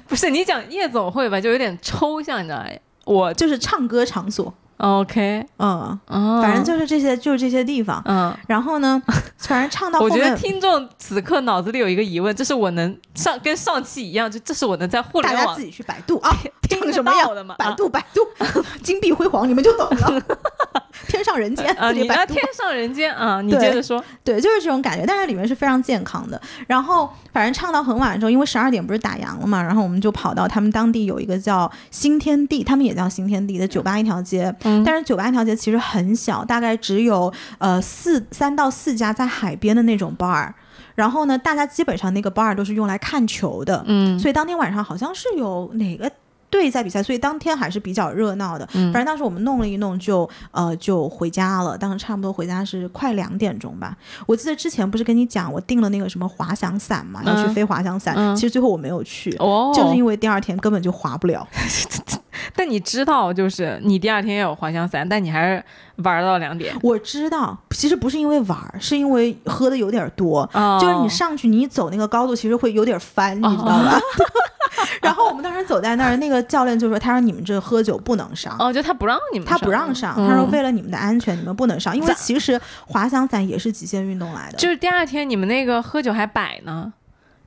不是你讲夜总会吧，就有点抽象，你知道吗？我就是唱歌场所，OK，嗯，哦，反正就是这些，就是这些地方。嗯。然后呢，反正唱到后我觉，得听众此刻脑子里有一个疑问，这是我能上跟上期一样，就这是我能在互联网大家自己去百度啊，听什么样的吗？百度百度，金碧辉煌，你们就懂了。天上人间，啊，自己百度你要天。上人间啊，你接着说。对，就是这种感觉，但是里面是非常健康的。然后反正唱到很晚的时候，因为十二点不是打烊了嘛，然后我们就跑到他们当地有一个叫新天地，他们也叫新天地的酒吧一条街。嗯但是酒吧一条街其实很小，大概只有呃四三到四家在海边的那种 bar。然后呢，大家基本上那个 bar 都是用来看球的，嗯所以当天晚上好像是有哪个。队在比赛，所以当天还是比较热闹的。嗯反正当时我们弄了一弄就，呃就回家了。当时差不多回家是快两点钟吧。我记得之前不是跟你讲我订了那个什么滑翔伞嘛，要去嗯飞滑翔伞。嗯其实最后我没有去，哦，就是因为第二天根本就滑不了。但你知道，就是你第二天要有滑翔伞，但你还是玩到两点。我知道，其实不是因为玩儿，是因为喝的有点多。哦就是你上去，你走那个高度，其实会有点翻，你知道吧？然后我们当时走在那儿，那个教练就说：“他说你们这喝酒不能上。哦，就他不让你们，他不让上，嗯他说为了你们的安全，你们不能上，因为其实滑翔伞也是极限运动来的。就是第二天你们那个喝酒还摆呢，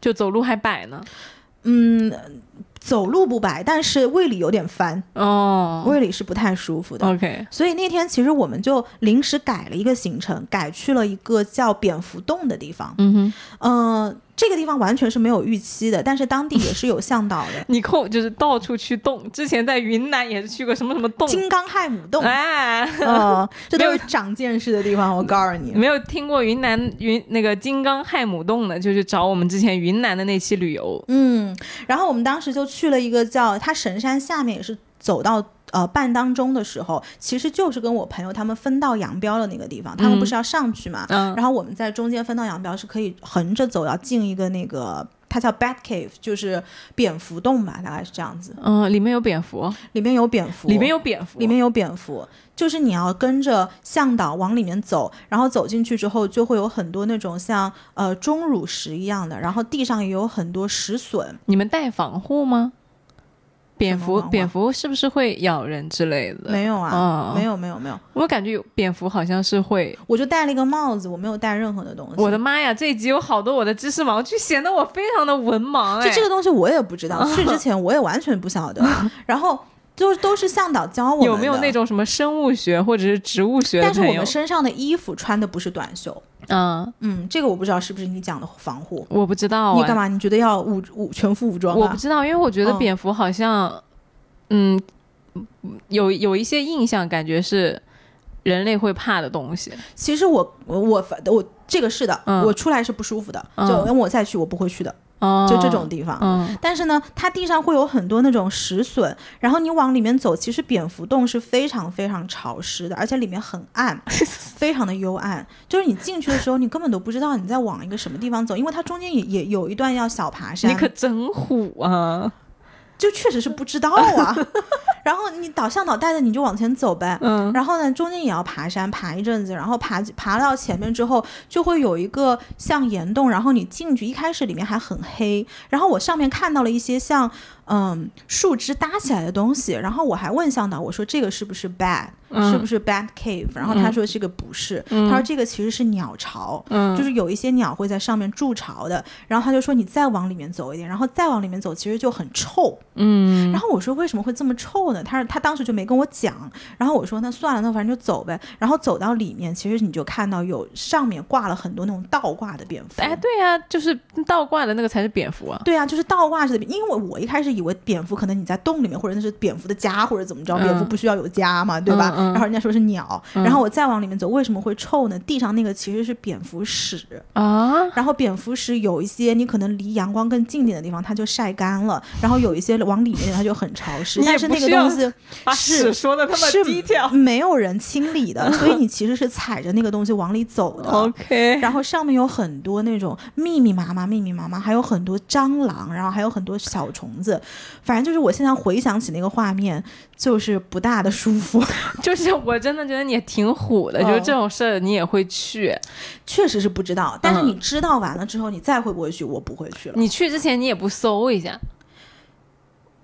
就走路还摆呢。嗯，走路不摆，但是胃里有点翻，哦胃里是不太舒服的。，OK，所以那天其实我们就临时改了一个行程，改去了一个叫蝙蝠洞的地方。嗯哼，嗯、这个地方完全是没有预期的，但是当地也是有向导的。你扣就是到处去洞，之前在云南也是去过什么什么洞，金刚亥母洞，哎，嗯，这都是长见识的地方，我告诉你。没有听过云南云那个金刚亥母洞的，就去找我们之前云南的那期旅游。嗯，然后我们当时就去了一个叫它神山下面，也是走到呃半当中的时候，其实就是跟我朋友他们分道扬镳的那个地方，他们不是要上去嘛，嗯然后我们在中间分道扬镳，是可以横着走，要进一个那个。它叫 Bat Cave，就是蝙蝠洞吧，大概是这样子。嗯，里面有蝙蝠，里面有蝙蝠，里面有蝙蝠，里面有蝙蝠，就是你要跟着向导往里面走，然后走进去之后，就会有很多那种像呃钟乳石一样的，然后地上也有很多石笋。你们带防护吗？蝙蝠，蝙蝠是不是会咬人之类的？没有啊，哦没有没有没有，我感觉有蝙蝠好像是会。我就戴了一个帽子，我没有戴任何的东西。我的妈呀，这一集有好多我的知识盲区，显得我非常的文盲哎。就这个东西我也不知道，去之前我也完全不晓得，然后就都是向导教我们有没有那？种什么生物学或者是植物学但是我们？身上的衣服穿的不是短袖，嗯，嗯，这个我不知道是不是你讲的防护。我不知道、哎你干嘛？你觉得要武武全副武装啊？我不知道，因为我觉得嗯蝙蝠好像，嗯，有有一些印象，感觉是人类会怕的东西。其实我我我我这个是的，嗯我出来是不舒服的，嗯就我再去我不会去的，哦，就这种地方。嗯但是呢，它地上会有很多那种石笋，然后你往里面走，其实蝙蝠洞是非常非常潮湿的，而且里面很暗，非常的幽暗。就是你进去的时候，你根本都不知道你在往一个什么地方走，因为它中间也也有一段要小爬山，你可真虎啊！就确实是不知道啊。然后你导向导带着你就往前走呗，嗯然后呢，中间也要爬山，爬一阵子，然后爬爬到前面之后，就会有一个像岩洞，然后你进去，一开始里面还很黑，然后我上面看到了一些像嗯树枝搭起来的东西，然后我还问向导，我说这个是不是 bad，、嗯是不是 bad cave？然后他说这个不是，嗯他说这个其实是鸟巢，嗯，就是有一些鸟会在上面筑巢的，然后他就说你再往里面走一点，然后再往里面走，其实就很臭，嗯，然后我说为什么会这么臭呢？他说他当时就没跟我讲。然后我说那算了，那反正就走呗。然后走到里面，其实你就看到有上面挂了很多那种倒挂的蝙蝠。哎，对呀、就是倒挂的那个才是蝙蝠啊。对啊，就是倒挂式的，因为我一开始以为蝙蝠可能你在洞里面，或者那是蝙蝠的家，或者怎么着，嗯蝙蝠不需要有家嘛，对吧？然后人家说是鸟，嗯然后我再往里面走，为什么会臭呢？地上那个其实是蝙蝠屎，啊，然后蝙蝠屎有一些你可能离阳光更近点的地方它就晒干了，然后有一些往里面它就很潮 湿，但是那个东西把是屎说的那么是低调。没有人清理的，所以你其实是踩着那个东西往里走的。OK，然后上面有很多那种密密麻麻、密密麻麻，还有很多蟑螂，然后还有很多小虫子，反正就是我现在回想起那个画面，就是不大的舒服。就是我真的觉得你也挺虎的，嗯就是这种事儿你也会去。确实是不知道，但是嗯你知道完了之后，你再会不会去？我不会去了。你去之前你也不搜一下，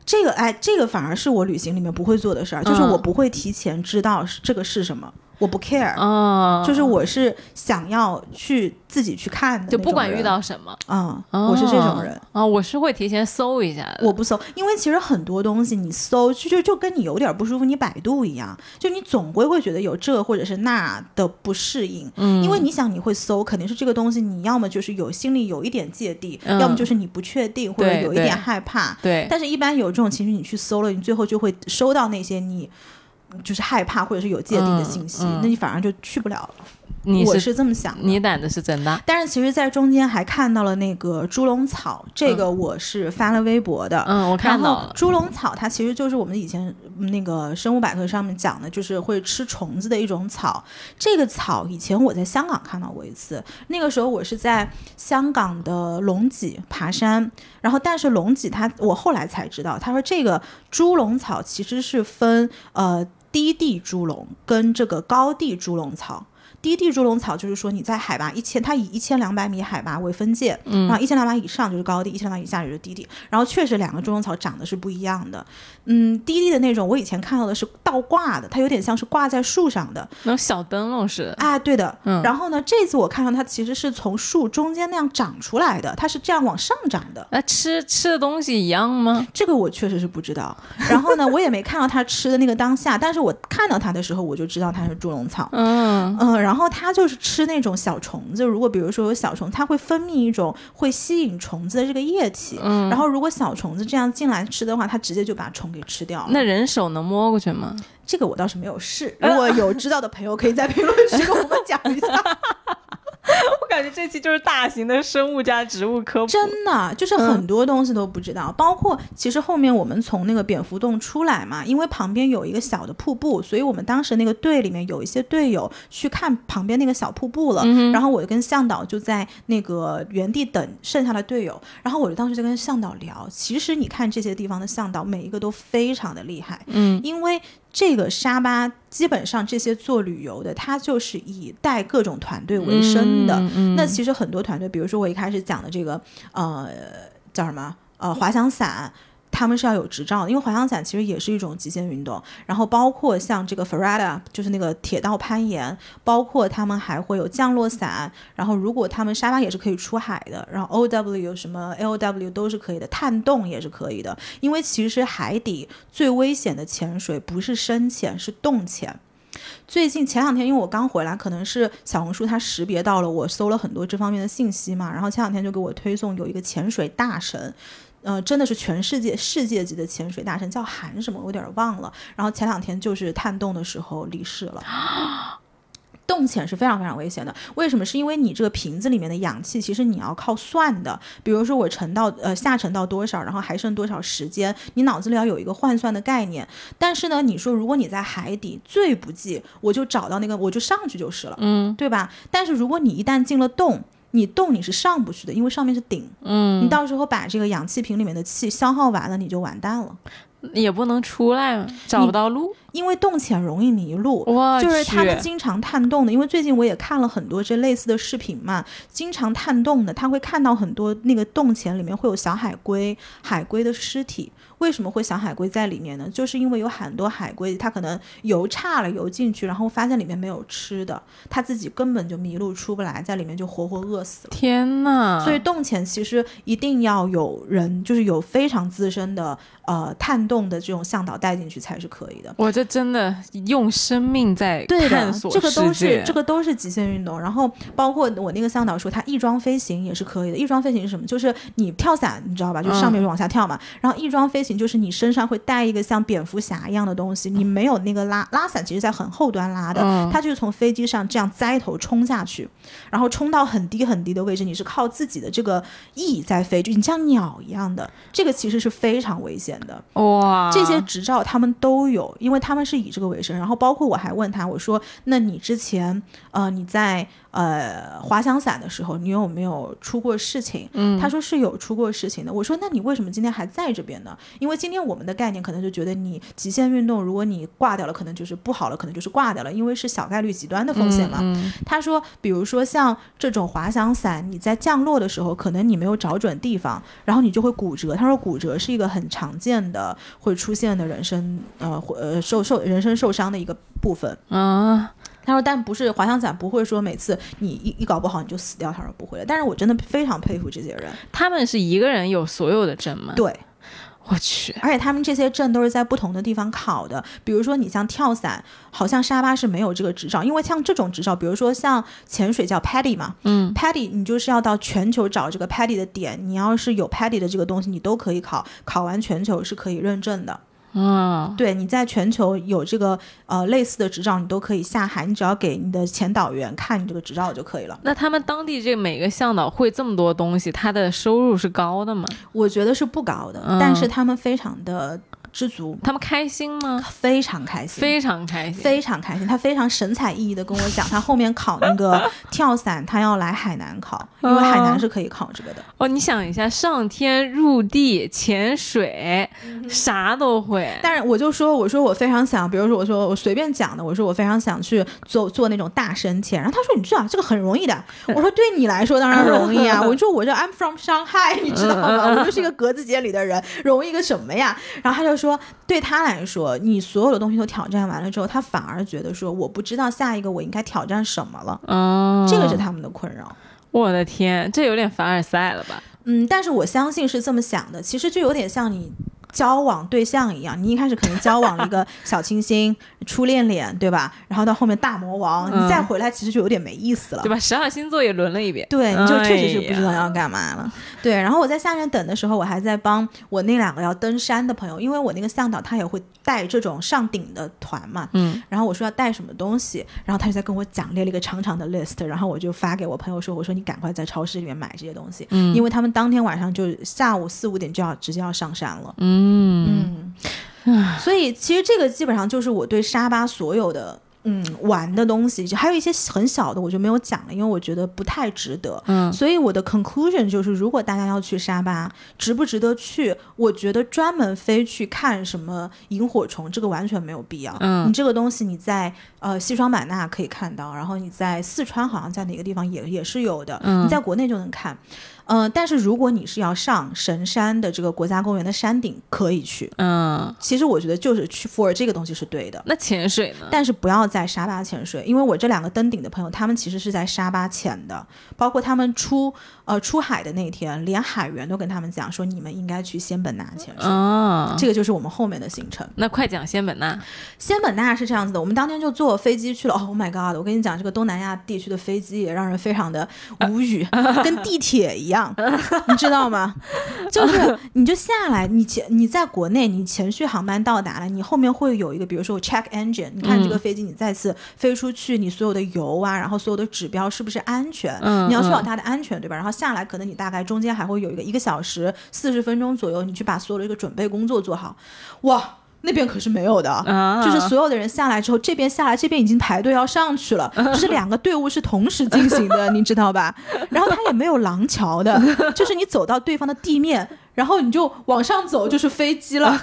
这个哎，这个反而是我旅行里面不会做的事儿，就是嗯我不会提前知道是这个是什么，我不 care，、啊，就是我是想要去自己去看的，就不管遇。到什么，嗯，哦我是这种人，啊，我是会提前搜一下的。我不搜，因为其实很多东西你搜就就就跟你有点不舒服，你百度一样，就你总归会觉得有这或者是那的不适应。嗯，因为你想你会搜，肯定是这个东西，你要么就是有心里有一点芥蒂，嗯要么就是你不确定或者有一点害怕。对，但是，一般有这种情绪，你去搜了，你最后就会收到那些你就是害怕或者是有芥蒂的信息，嗯嗯那你反而就去不了了。我你是是这么想的。你胆子是真大。但是其实，在中间还看到了那个猪笼草，这个我是发了微博的。嗯，我看到了。猪笼草它其实就是我们以前嗯那个生物百科上面讲的，就是会吃虫子的一种草。这个草以前我在香港看到过一次，那个时候我是在香港的龙脊爬山，然后但是龙脊它我后来才知道，他说这个猪笼草其实是分呃低地猪笼跟这个高地猪笼草。低地猪笼草就是说你在海拔一千，它以一千两百米海拔为分界，然后一千两百以上就是高地，一千两百以下就是低地。然后确实两个猪笼草长得是不一样的。嗯，滴滴的那种我以前看到的是倒挂的，它有点像是挂在树上的。那种小灯笼似的。啊，对的。嗯然后呢，这次我看到它其实是从树中间那样长出来的，它是这样往上长的。那吃吃的东西一样吗？这个我确实是不知道。然后呢，我也没看到它吃的那个当下，但是我看到它的时候，我就知道它是猪笼草。嗯，嗯，然后它就是吃那种小虫子。如果比如说有小虫，它会分泌一种会吸引虫子的这个液体。嗯然后如果小虫子这样进来吃的话，它直接就把虫给吃掉了。那人手能摸过去吗？这个我倒是没有试，如果有知道的朋友可以在评论区跟我们讲一下。我感觉这期就是大型的生物加植物科普。真的就是很多东西都不知道，包括其实后面我们从那个蝙蝠洞出来嘛，因为旁边有一个小的瀑布，所以我们当时那个队里面有一些队友去看旁边那个小瀑布了，然后我就跟向导就在那个原地等剩下的队友，然后我就当时就跟向导聊，其实你看这些地方的向导每一个都非常的厉害，嗯，因为这个沙巴基本上这些做旅游的，他就是以带各种团队为生的。那其实很多团队，比如说我一开始讲的这个，呃，叫什么？呃，滑翔伞。他们是要有执照的，因为滑翔伞其实也是一种极限运动。然后包括像这个 Ferrada，就是那个铁道攀岩，包括他们还会有降落伞。然后如果他们沙巴也是可以出海的，然后 OW 什么 LW 都是可以的，探洞也是可以的。因为其实海底最危险的潜水不是深潜，是洞潜。最近前两天，因为我刚回来，可能是小红书它识别到了我搜了很多这方面的信息嘛，然后前两天就给我推送有一个潜水大神。呃，真的是全世界世界级的潜水大神，叫韩什么，我有点忘了。然后前两天就是探洞的时候离世了。洞潜是非常非常危险的，为什么？是因为你这个瓶子里面的氧气，其实你要靠算的。比如说我沉到呃下沉到多少，然后还剩多少时间，你脑子里要有一个换算的概念。但是呢，你说如果你在海底，最不济我就找到那个，我就上去就是了，嗯对吧？但是如果你一旦进了洞，你洞你是上不去的，因为上面是顶，嗯，你到时候把这个氧气瓶里面的气消耗完了，你就完蛋了。也不能出来嘛，找不到路。因为洞潜容易迷路，我就是他们经常探洞的。因为最近我也看了很多这类似的视频嘛，经常探洞的，他会看到很多那个洞潜里面会有小海龟、海龟的尸体。为什么会想海龟在里面呢？就是因为有很多海龟，它可能游差了游进去，然后发现里面没有吃的，它自己根本就迷路出不来，在里面就活活饿死了。天呐！所以洞潜其实一定要有人，就是有非常资深的呃探洞的这种向导带进去才是可以的。我这真的用生命在对的，探索这个都是这个都是极限运动。然后包括我那个向导说，他翼装飞行也是可以的。翼装飞行是什么？就是你跳伞，你知道吧？就上面往下跳嘛。然后翼装飞行就是你身上会带一个像蝙蝠侠一样的东西，你没有那个拉拉伞，其实在很后端拉的。嗯它就是从飞机上这样栽头冲下去，然后冲到很低很低的位置，你是靠自己的这个翼在飞，就你像鸟一样的。这个其实是非常危险的。哇，这些执照他们都有，因为他们是以这个为生。然后包括我还问他，我说：“那你之前呃你在呃滑翔伞的时候，你有没有出过事情？”嗯他说是有出过事情的。我说：“那你为什么今天还在这边呢？因为今天我们的概念可能就觉得你极限运动，如果你挂掉了，可能就是不好了，可能就是挂掉了，因为是小概率极端的风险嘛。嗯他说，比如说像这种滑翔伞，你在降落的时候，可能你没有找准地方，然后你就会骨折。他说，骨折是一个很常见的会出现的人身呃或呃受受人身受伤的一个部分。啊，他说，但不是滑翔伞不会说每次你一一搞不好你就死掉。他说不会的，但是我真的非常佩服这些人。他们是一个人有所有的证吗？对，我去，而且他们这些证都是在不同的地方考的，比如说你像跳伞，好像沙巴是没有这个执照，因为像这种执照，比如说像潜水叫 PADI 嘛，嗯，PADI 你就是要到全球找这个 PADI 的点，你要是有 PADI 的这个东西，你都可以考，考完全球是可以认证的。嗯，对，你在全球有这个呃类似的执照，你都可以下海，你只要给你的前导员看你这个执照就可以了。那他们当地这每个向导会这么多东西，他的收入是高的吗？我觉得是不高的，嗯但是他们非常的知足，他们开心吗？非常开心，非常开心，非常开心。他非常神采奕奕的跟我讲，他后面考那个 跳伞，他要来海南考，因为海南是可以考这个的。哦，你想一下，上天入地、潜水，啥都会。但是我就说，我说我非常想，比如说我说我随便讲的，我说我非常想去做做那种大深潜，然后他说你知道，这个很容易的。我说对你来说当然容易啊，我说我这 I'm from Shanghai，你知道吗？我就是一个格子间里的人，容易个什么呀？然后他就说，对他来说，你所有的东西都挑战完了之后，他反而觉得说我不知道下一个我应该挑战什么了，哦，这个是他们的困扰。我的天，这有点凡尔赛了吧？嗯，但是我相信是这么想的，其实就有点像你交往对象一样，你一开始可能交往了一个 小清新、初恋脸，对吧？然后到后面大魔王，嗯你再回来其实就有点没意思了对。吧？十二星座也轮了一遍。对，你就确实是不知道要干嘛了。对，然后我在下面等的时候，我还在帮我那两个要登山的朋友，因为我那个向导他也会带这种上顶的团嘛，嗯，然后我说要带什么东西，然后他就在跟我讲列了一个长长的 list，然后我就发给我朋友说，我说你赶快在超市里面买这些东西，嗯因为他们当天晚上就下午四五点就要直接要上山了，嗯嗯，所以其实这个基本上就是我对沙巴所有的。嗯，玩的东西，就还有一些很小的，我就没有讲了，因为我觉得不太值得。嗯所以我的 conclusion 就是，如果大家要去沙巴，值不值得去？我觉得专门飞去看什么萤火虫，这个完全没有必要。嗯你这个东西你在呃西双版纳可以看到，然后你在四川好像在哪个地方也也是有的，嗯你在国内就能看。呃，但是如果你是要上神山的这个国家公园的山顶，可以去。嗯，其实我觉得就是去 for 这个东西是对的。那潜水呢？但是不要在沙巴潜水，因为我这两个登顶的朋友，他们其实是在沙巴潜的，包括他们出呃出海的那天，连海员都跟他们讲说，你们应该去仙本那潜水。哦，这个就是我们后面的行程。那快讲仙本那。仙本那是这样子的，我们当天就坐飞机去了。Oh my god！我跟你讲，这个东南亚地区的飞机也让人非常的无语，跟地铁一样，你知道吗？就是你就下来，你前你在国内，你前续航班到达了，你后面会有一个，比如说我 check engine，你看这个飞机你再次飞出去，你所有的油啊，然后所有的指标是不是安全？嗯你要确保它的安全，对吧？然后下来，可能你大概中间还会有一个一个小时四十分钟左右，你去把所有的一个准备工作做好。哇！那边可是没有的，啊就是所有的人下来之后，这边下来，这边已经排队要上去了，就是两个队伍是同时进行的，你知道吧？然后它也没有廊桥的，就是你走到对方的地面，然后你就往上走，就是飞机了。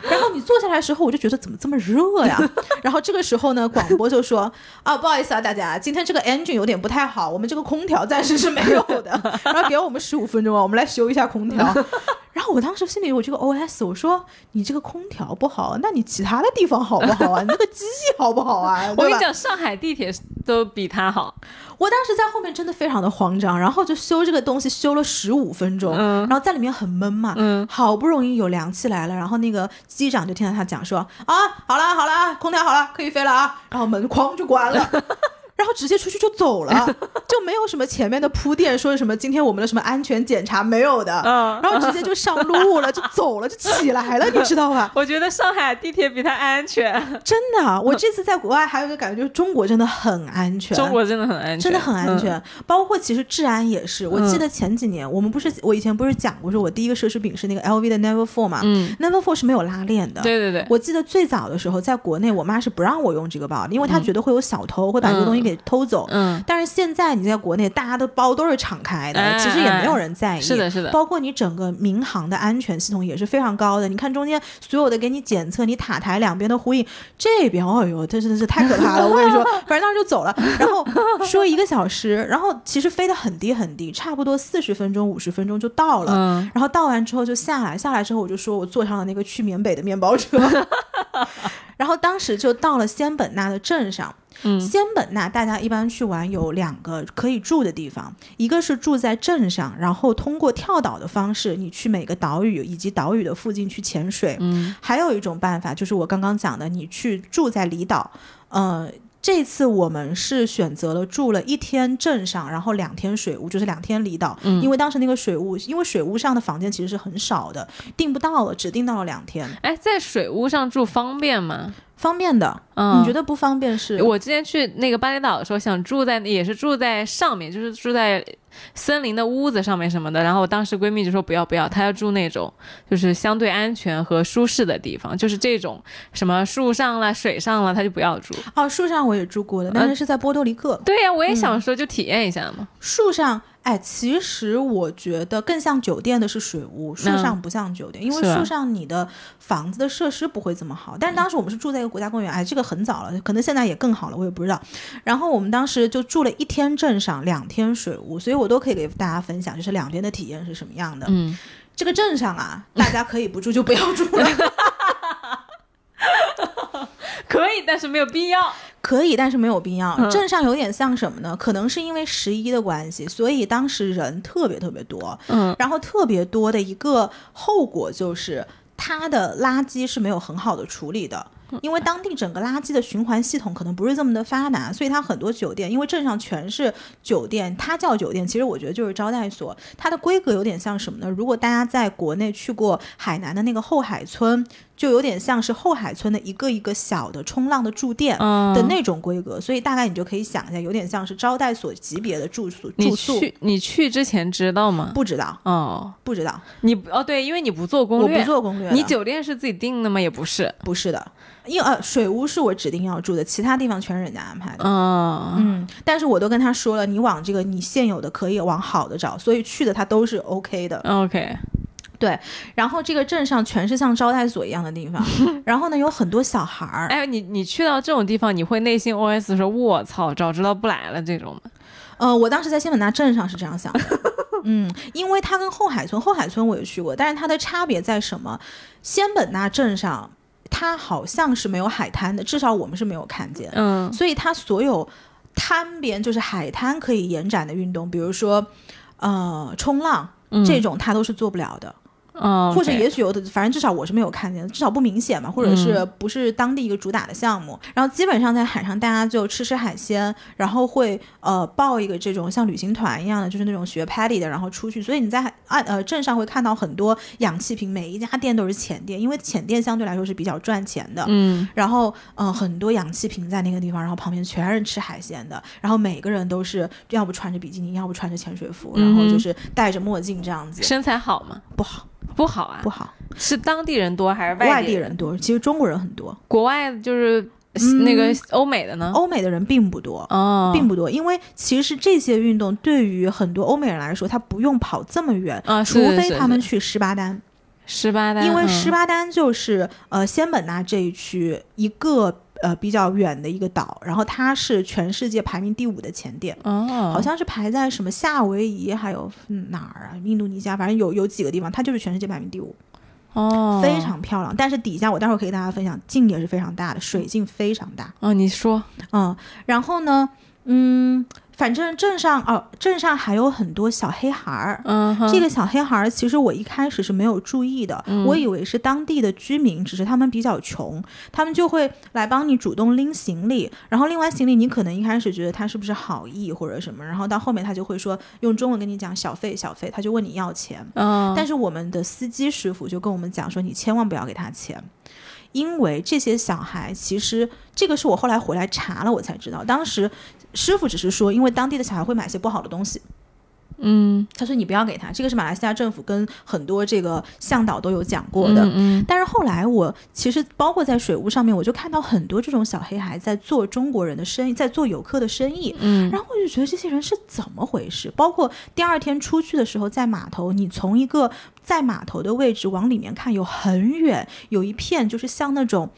然后你坐下来的时候，我就觉得怎么这么热呀？然后这个时候呢，广播就说啊，不好意思啊，大家，今天这个 engine 有点不太好，我们这个空调暂时是没有的，然后给我们十五分钟啊，我们来修一下空调。然后我当时心里有这个 OS，我说你这个空调不好，那你其他的地方好不好啊？你那个机器好不好啊？我跟你讲，上海地铁都比它好。我当时在后面真的非常的慌张，然后就修这个东西修了十五分钟，嗯然后在里面很闷嘛，嗯好不容易有凉气来了，然后那个机长就听到他讲说啊，好了好了，空调好了，可以飞了啊，然后门哐就关了。然后直接出去就走了，就没有什么前面的铺垫，说什么今天我们的什么安全检查没有的，嗯。然后直接就上路了，就走了，就起来了，你知道吧？我觉得上海地铁比它安全，真的，我这次在国外还有一个感觉，就是中国真的很安全，中国真的很安全，真的很安全，嗯。包括其实治安也是。我记得前几年、我们不是我以前不是讲过，说我第一个奢侈品是那个 LV 的 Never Four 嘛、嗯。N e v e r Four 是没有拉链的。对对对，我记得最早的时候，在国内我妈是不让我用这个包的，因为她觉得会有小偷会把这个东西给偷走。嗯但是现在你在国内，大家的包都是敞开的，哎其实也没有人在意。是的是的包括你整个民航的安全系统也是非常高的。你看中间所有的给你检测，你塔台两边的呼应，这边哎呦，这真的是太可怕了！我跟你说，反正当时就走了，然后说一个小时，然后其实飞得很低很低，差不多四十分钟、五十分钟就到了。嗯然后到完之后就下来，下来之后我就说我坐上了那个去缅北的面包车，然后当时就到了仙本那的镇上。嗯仙本那大家一般去玩有两个可以住的地方，一个是住在镇上，然后通过跳岛的方式，你去每个岛屿以及岛屿的附近去潜水。嗯还有一种办法就是我刚刚讲的，你去住在离岛，呃。这次我们是选择了住了一天镇上，然后两天水屋，就是两天离岛。嗯因为当时那个水屋，因为水屋上的房间其实是很少的，订不到了，只订到了两天，哎，在水屋上住方便吗？方便的。嗯，你觉得不方便是？我之前去那个巴厘岛的时候，想住在也是住在上面，就是住在森林的屋子上面什么的。然后我当时闺蜜就说不要不要，她要住那种就是相对安全和舒适的地方，就是这种什么树上了、水上了，她就不要住。哦，树上我也住过的，但是是在波多黎各。对呀、我也想说就体验一下嘛。树上，哎，其实我觉得更像酒店的是水屋，树上不像酒店，因为树上你的房子的设施不会这么好。但是当时我们是住在一个国家公园，哎，这个很早了，可能现在也更好了，我也不知道。然后我们当时就住了一天镇上，两天水屋，所以我都可以给大家分享，就是两边的体验是什么样的。嗯，这个镇上啊，大家可以不住就不要住了。可以，但是没有必要。可以，但是没有必要。嗯镇上有点像什么呢？可能是因为十一的关系，所以当时人特别特别多。嗯，然后特别多的一个后果就是，它的垃圾是没有很好的处理的。因为当地整个垃圾的循环系统可能不是这么的发达，所以它很多酒店，因为镇上全是酒店，它叫酒店，其实我觉得就是招待所。它的规格有点像什么呢？如果大家在国内去过海南的那个后海村，就有点像是后海村的一个一个小的冲浪的住店。嗯的那种规格，所以大概你就可以想一下，有点像是招待所级别的住宿你住宿。去你去之前知道吗？不知道，哦，不知道，你不哦对，因为你不做攻我略，不做攻略。你酒店是自己订的吗？也不是。不是的，因为呃，水屋是我指定要住的，其他地方全是人家安排的。嗯，嗯，但是我都跟他说了，你往这个你现有的可以往好的找，所以去的他都是 OK 的。OK，然后这个镇上全是像招待所一样的地方，然后呢有很多小孩儿，哎，你你去到这种地方，你会内心 OS 说“我操，早知道不来了”这种吗？呃，我当时在仙本那镇上是这样想的，嗯，因为它跟后海村，后海村我也去过，但是它的差别在什么？仙本那镇上它好像是没有海滩的，至少我们是没有看见，嗯所以它所有滩边就是海滩可以延展的运动，比如说呃冲浪、嗯这种，它都是做不了的。哦，或者也许有的，反正至少我是没有看见，至少不明显嘛，或者是嗯不是当地一个主打的项目。然后基本上在海上，大家就吃吃海鲜，然后会呃报一个这种像旅行团一样的，就是那种学 paddy 的，然后出去。所以你在海岸呃镇上会看到很多氧气瓶，每一家店都是浅店，因为浅店相对来说是比较赚钱的。嗯然后，嗯、很多氧气瓶在那个地方，然后旁边全是吃海鲜的，然后每个人都是要不穿着比基尼，要不穿着潜水服，然后就是戴着墨镜这样子，身材好吗？不好不好啊，不好。是当地人多还是外地地人多，其实中国人很多，国外就是嗯。那个欧美的呢？欧美的人并不多。哦，并不多，因为其实这些运动对于很多欧美人来说，他不用跑这么远，啊，除非他们去十八单，十八单，因为嗯。十八单就是呃仙本那这一区一个呃比较远的一个岛，然后它是全世界排名第五的前店，哦，好像是排在什么夏威夷还有、嗯、哪儿啊，印度尼西亚，反正有有几个地方，它就是全世界排名第五，哦，非常漂亮。但是底下我待会儿可以跟大家分享，镜也是非常大的，水镜非常大。哦，你说，嗯，然后呢，嗯，反正镇上哦，镇上还有很多小黑孩儿。这个小黑孩儿，其实我一开始是没有注意的，嗯。我以为是当地的居民，只是他们比较穷，他们就会来帮你主动拎行李，然后拎完行李，你可能一开始觉得他是不是好意或者什么，然后到后面他就会说用中文跟你讲小费小费，他就问你要钱，嗯，但是我们的司机师傅就跟我们讲说，你千万不要给他钱，因为这些小孩其实这个是我后来回来查了，我才知道，当时师傅只是说，因为当地的小孩会买些不好的东西，嗯他说你不要给他，这个是马来西亚政府跟很多这个向导都有讲过的。嗯嗯但是后来我其实包括在水屋上面，我就看到很多这种小黑孩在做中国人的生意，在做游客的生意，嗯然后我就觉得这些人是怎么回事？包括第二天出去的时候，在码头，你从一个在码头的位置往里面看，有很远有一片，就是像那种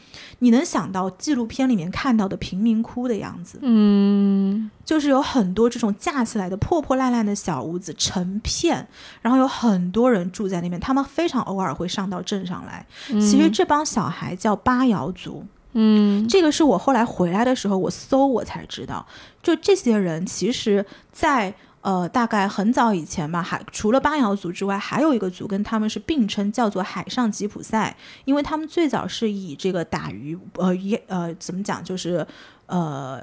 你能想到纪录片里面看到的贫民窟的样子，嗯。就是有很多这种架起来的破破烂烂的小屋子，成片，然后有很多人住在那边，他们非常偶尔会上到镇上来。其实这帮小孩叫巴瑶族。嗯。这个是我后来回来的时候，我搜我才知道，就这些人其实在，呃，大概很早以前吧，还除了巴瑶族之外，还有一个族跟他们是并称，叫做海上吉普赛，因为他们最早是以这个打鱼，呃，也呃，怎么讲，就是呃。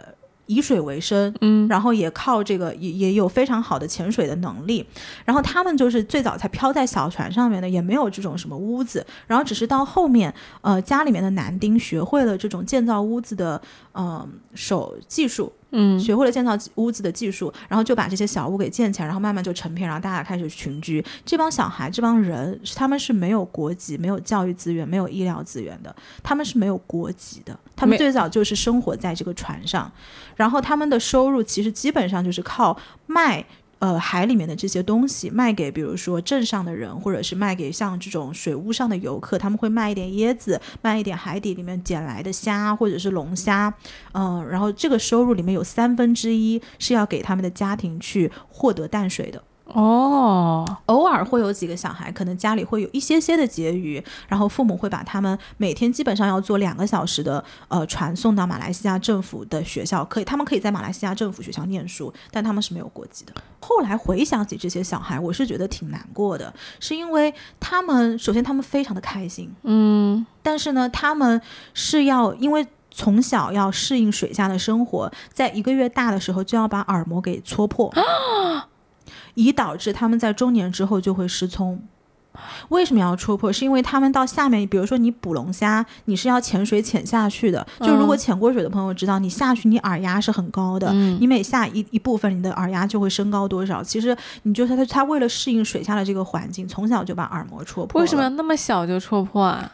以水为生，嗯，然后也靠这个也也有非常好的潜水的能力，然后他们就是最早才漂在小船上面的，也没有这种什么屋子，然后只是到后面，呃，家里面的男丁学会了这种建造屋子的，呃，手技术，嗯，学会了建造屋子的技术，然后就把这些小屋给建起来，然后慢慢就成片，然后大家开始群居。这帮小孩，这帮人，他们是没有国籍、没有教育资源、没有医疗资源的，他们是没有国籍的，他们最早就是生活在这个船上，然后他们的收入其实基本上就是靠卖。呃，海里面的这些东西卖给，比如说镇上的人，或者是卖给像这种水屋上的游客，他们会卖一点椰子，卖一点海底里面捡来的虾或者是龙虾，嗯、然后这个收入里面有三分之一是要给他们的家庭去获得淡水的。哦，偶尔会有几个小孩，可能家里会有一些些的结余，然后父母会把他们每天基本上要坐两个小时的呃传送到马来西亚政府的学校，可以他们可以在马来西亚政府学校念书，但他们是没有国籍的。后来回想起这些小孩，我是觉得挺难过的，是因为他们首先他们非常的开心，嗯，但是呢，他们是要因为。从小要适应水下的生活，在一个月大的时候就要把耳膜给戳破，以导致他们在中年之后就会失聪。为什么要戳破？是因为他们到下面，比如说你捕龙虾，你是要潜水潜下去的。就如果潜过水的朋友知道，你下去你耳压是很高的，嗯你每下一一部分，你的耳压就会升高多少。其实你就是他他为了适应水下的这个环境，从小就把耳膜戳破。为什么要那么小就戳破啊？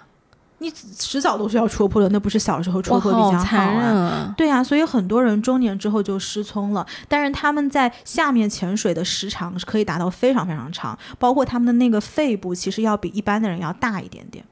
你迟早都是要戳破的，那不是小时候戳，破比较好好残忍啊？啊！对啊，所以很多人中年之后就失聪了，但是他们在下面潜水的时长是可以达到非常非常长，包括他们的那个肺部其实要比一般的人要大一点点。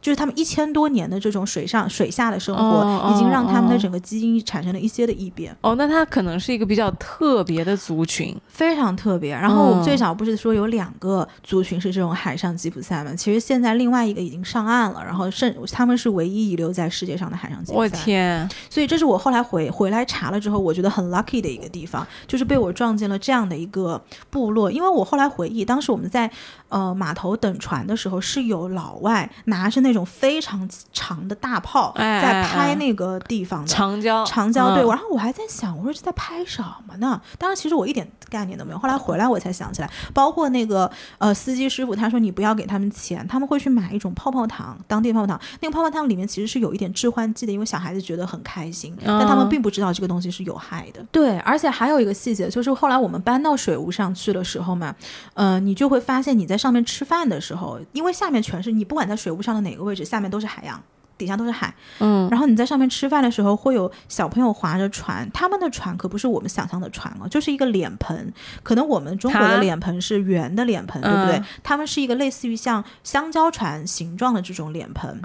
就是他们一千多年的这种水上水下的生活，哦已经让他们的哦整个基因产生了一些的异变，哦，那它可能是一个比较特别的族群。非常特别。然后我们嗯最早不是说有两个族群是这种海上吉普赛吗？其实现在另外一个已经上岸了，然后甚他们是唯一遗留在世界上的海上吉普赛我赛。天，所以这是我后来回回来查了之后，我觉得很 lucky 的一个地方，就是被我撞进了这样的一个部落。因为我后来回忆，当时我们在呃码头等船的时候，是有老外拿着那种非常长的大炮哎在拍那个地方的。长焦，长焦对，嗯然后我还在想，我说这在拍什么呢？当时，其实我一点概念都没有。后来回来我才想起来，包括那个呃司机师傅，他说你不要给他们钱，他们会去买一种泡泡糖，当地泡泡糖。那个泡泡糖里面其实是有一点致幻剂的，因为小孩子觉得很开心，但他们嗯并不知道这个东西是有害的。对，而且还有一个细节，就是后来我们搬到水屋上去的时候嘛，呃，你就会发现你在上面吃饭的时候，因为下面全是你不管在水屋上的哪个位置，下面都是海洋。底下都是海，嗯，然后你在上面吃饭的时候，会有小朋友划着船，他们的船可不是我们想象的船哦，就是一个脸盆。可能我们中国的脸盆是圆的脸盆，对不对嗯？他们是一个类似于像香蕉船形状的这种脸盆。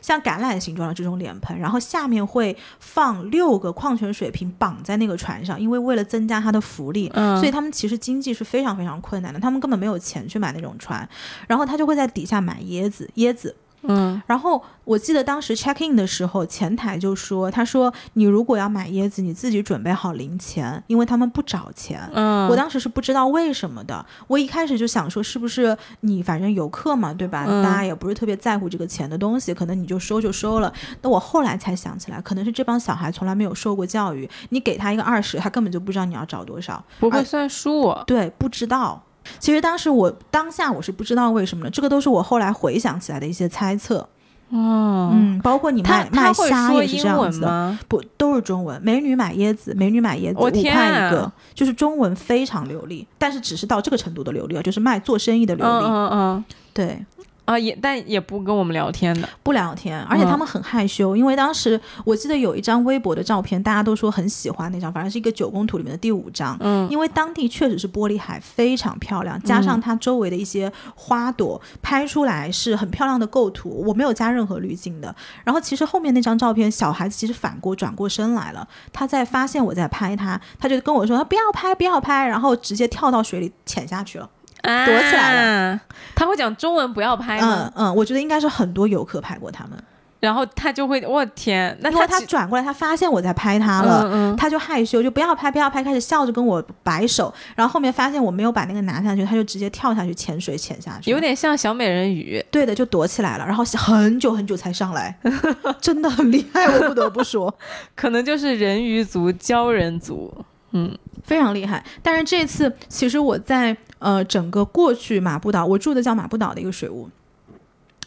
像橄榄形状的这种脸盆，然后下面会放六个矿泉水瓶绑在那个船上，因为为了增加它的浮力，嗯所以他们其实经济是非常非常困难的，他们根本没有钱去买那种船，然后他就会在底下买椰子，椰子，嗯然后我记得当时 check in 的时候，前台就说：“他说你如果要买椰子，你自己准备好零钱，因为他们不找钱。嗯，我当时是不知道为什么的，我一开始就想说，是不是你反正游客嘛，对吧？嗯大家也不是特别在乎这个钱的东西，可能你就收就收了。那我后来才想起来，可能是这帮小孩从来没有受过教育，你给他一个二十，他根本就不知道你要找多少。不会算数，对，不知道。其实当时我当下我是不知道为什么的，这个都是我后来回想起来的一些猜测。哦，嗯，包括你卖卖虾也是这样子的，不都是中文？美女买椰子，美女买椰子，我五块啊一个，就是中文非常流利，但是只是到这个程度的流利啊，就是卖做生意的流嗯利。嗯嗯，对，啊，也但也不跟我们聊天的，不聊天，而且他嗯们很害羞，因为当时我记得有一张微博的照片，大家都说很喜欢那张，反正是一个九宫图里面的第五张。嗯因为当地确实是玻璃海，非常漂亮，加上它周围的一些花朵，拍出来是很漂亮的构图。我没有加任何滤镜的。然后其实后面那张照片，小孩子其实反过转过身来了，他在发现我在拍他，他就跟我说他不要拍，不要拍，然后直接跳到水里潜下去了。啊，躲起来了。他会讲中文，不要拍吗？嗯嗯，我觉得应该是很多游客拍过他们。然后他就会，我天，那他转过来，他发现我在拍他了。嗯嗯，他就害羞，就不要拍，不要拍，开始笑着跟我摆手，然后后面发现我没有把那个拿下去，他就直接跳下去潜水潜下去，有点像小美人鱼。对的，就躲起来了，然后很久很久才上来，真的很厉害，我不得不说，可能就是人鱼族鲛人族。嗯非常厉害。但是这次其实我在呃整个过去马布岛，我住的叫马布岛的一个水屋。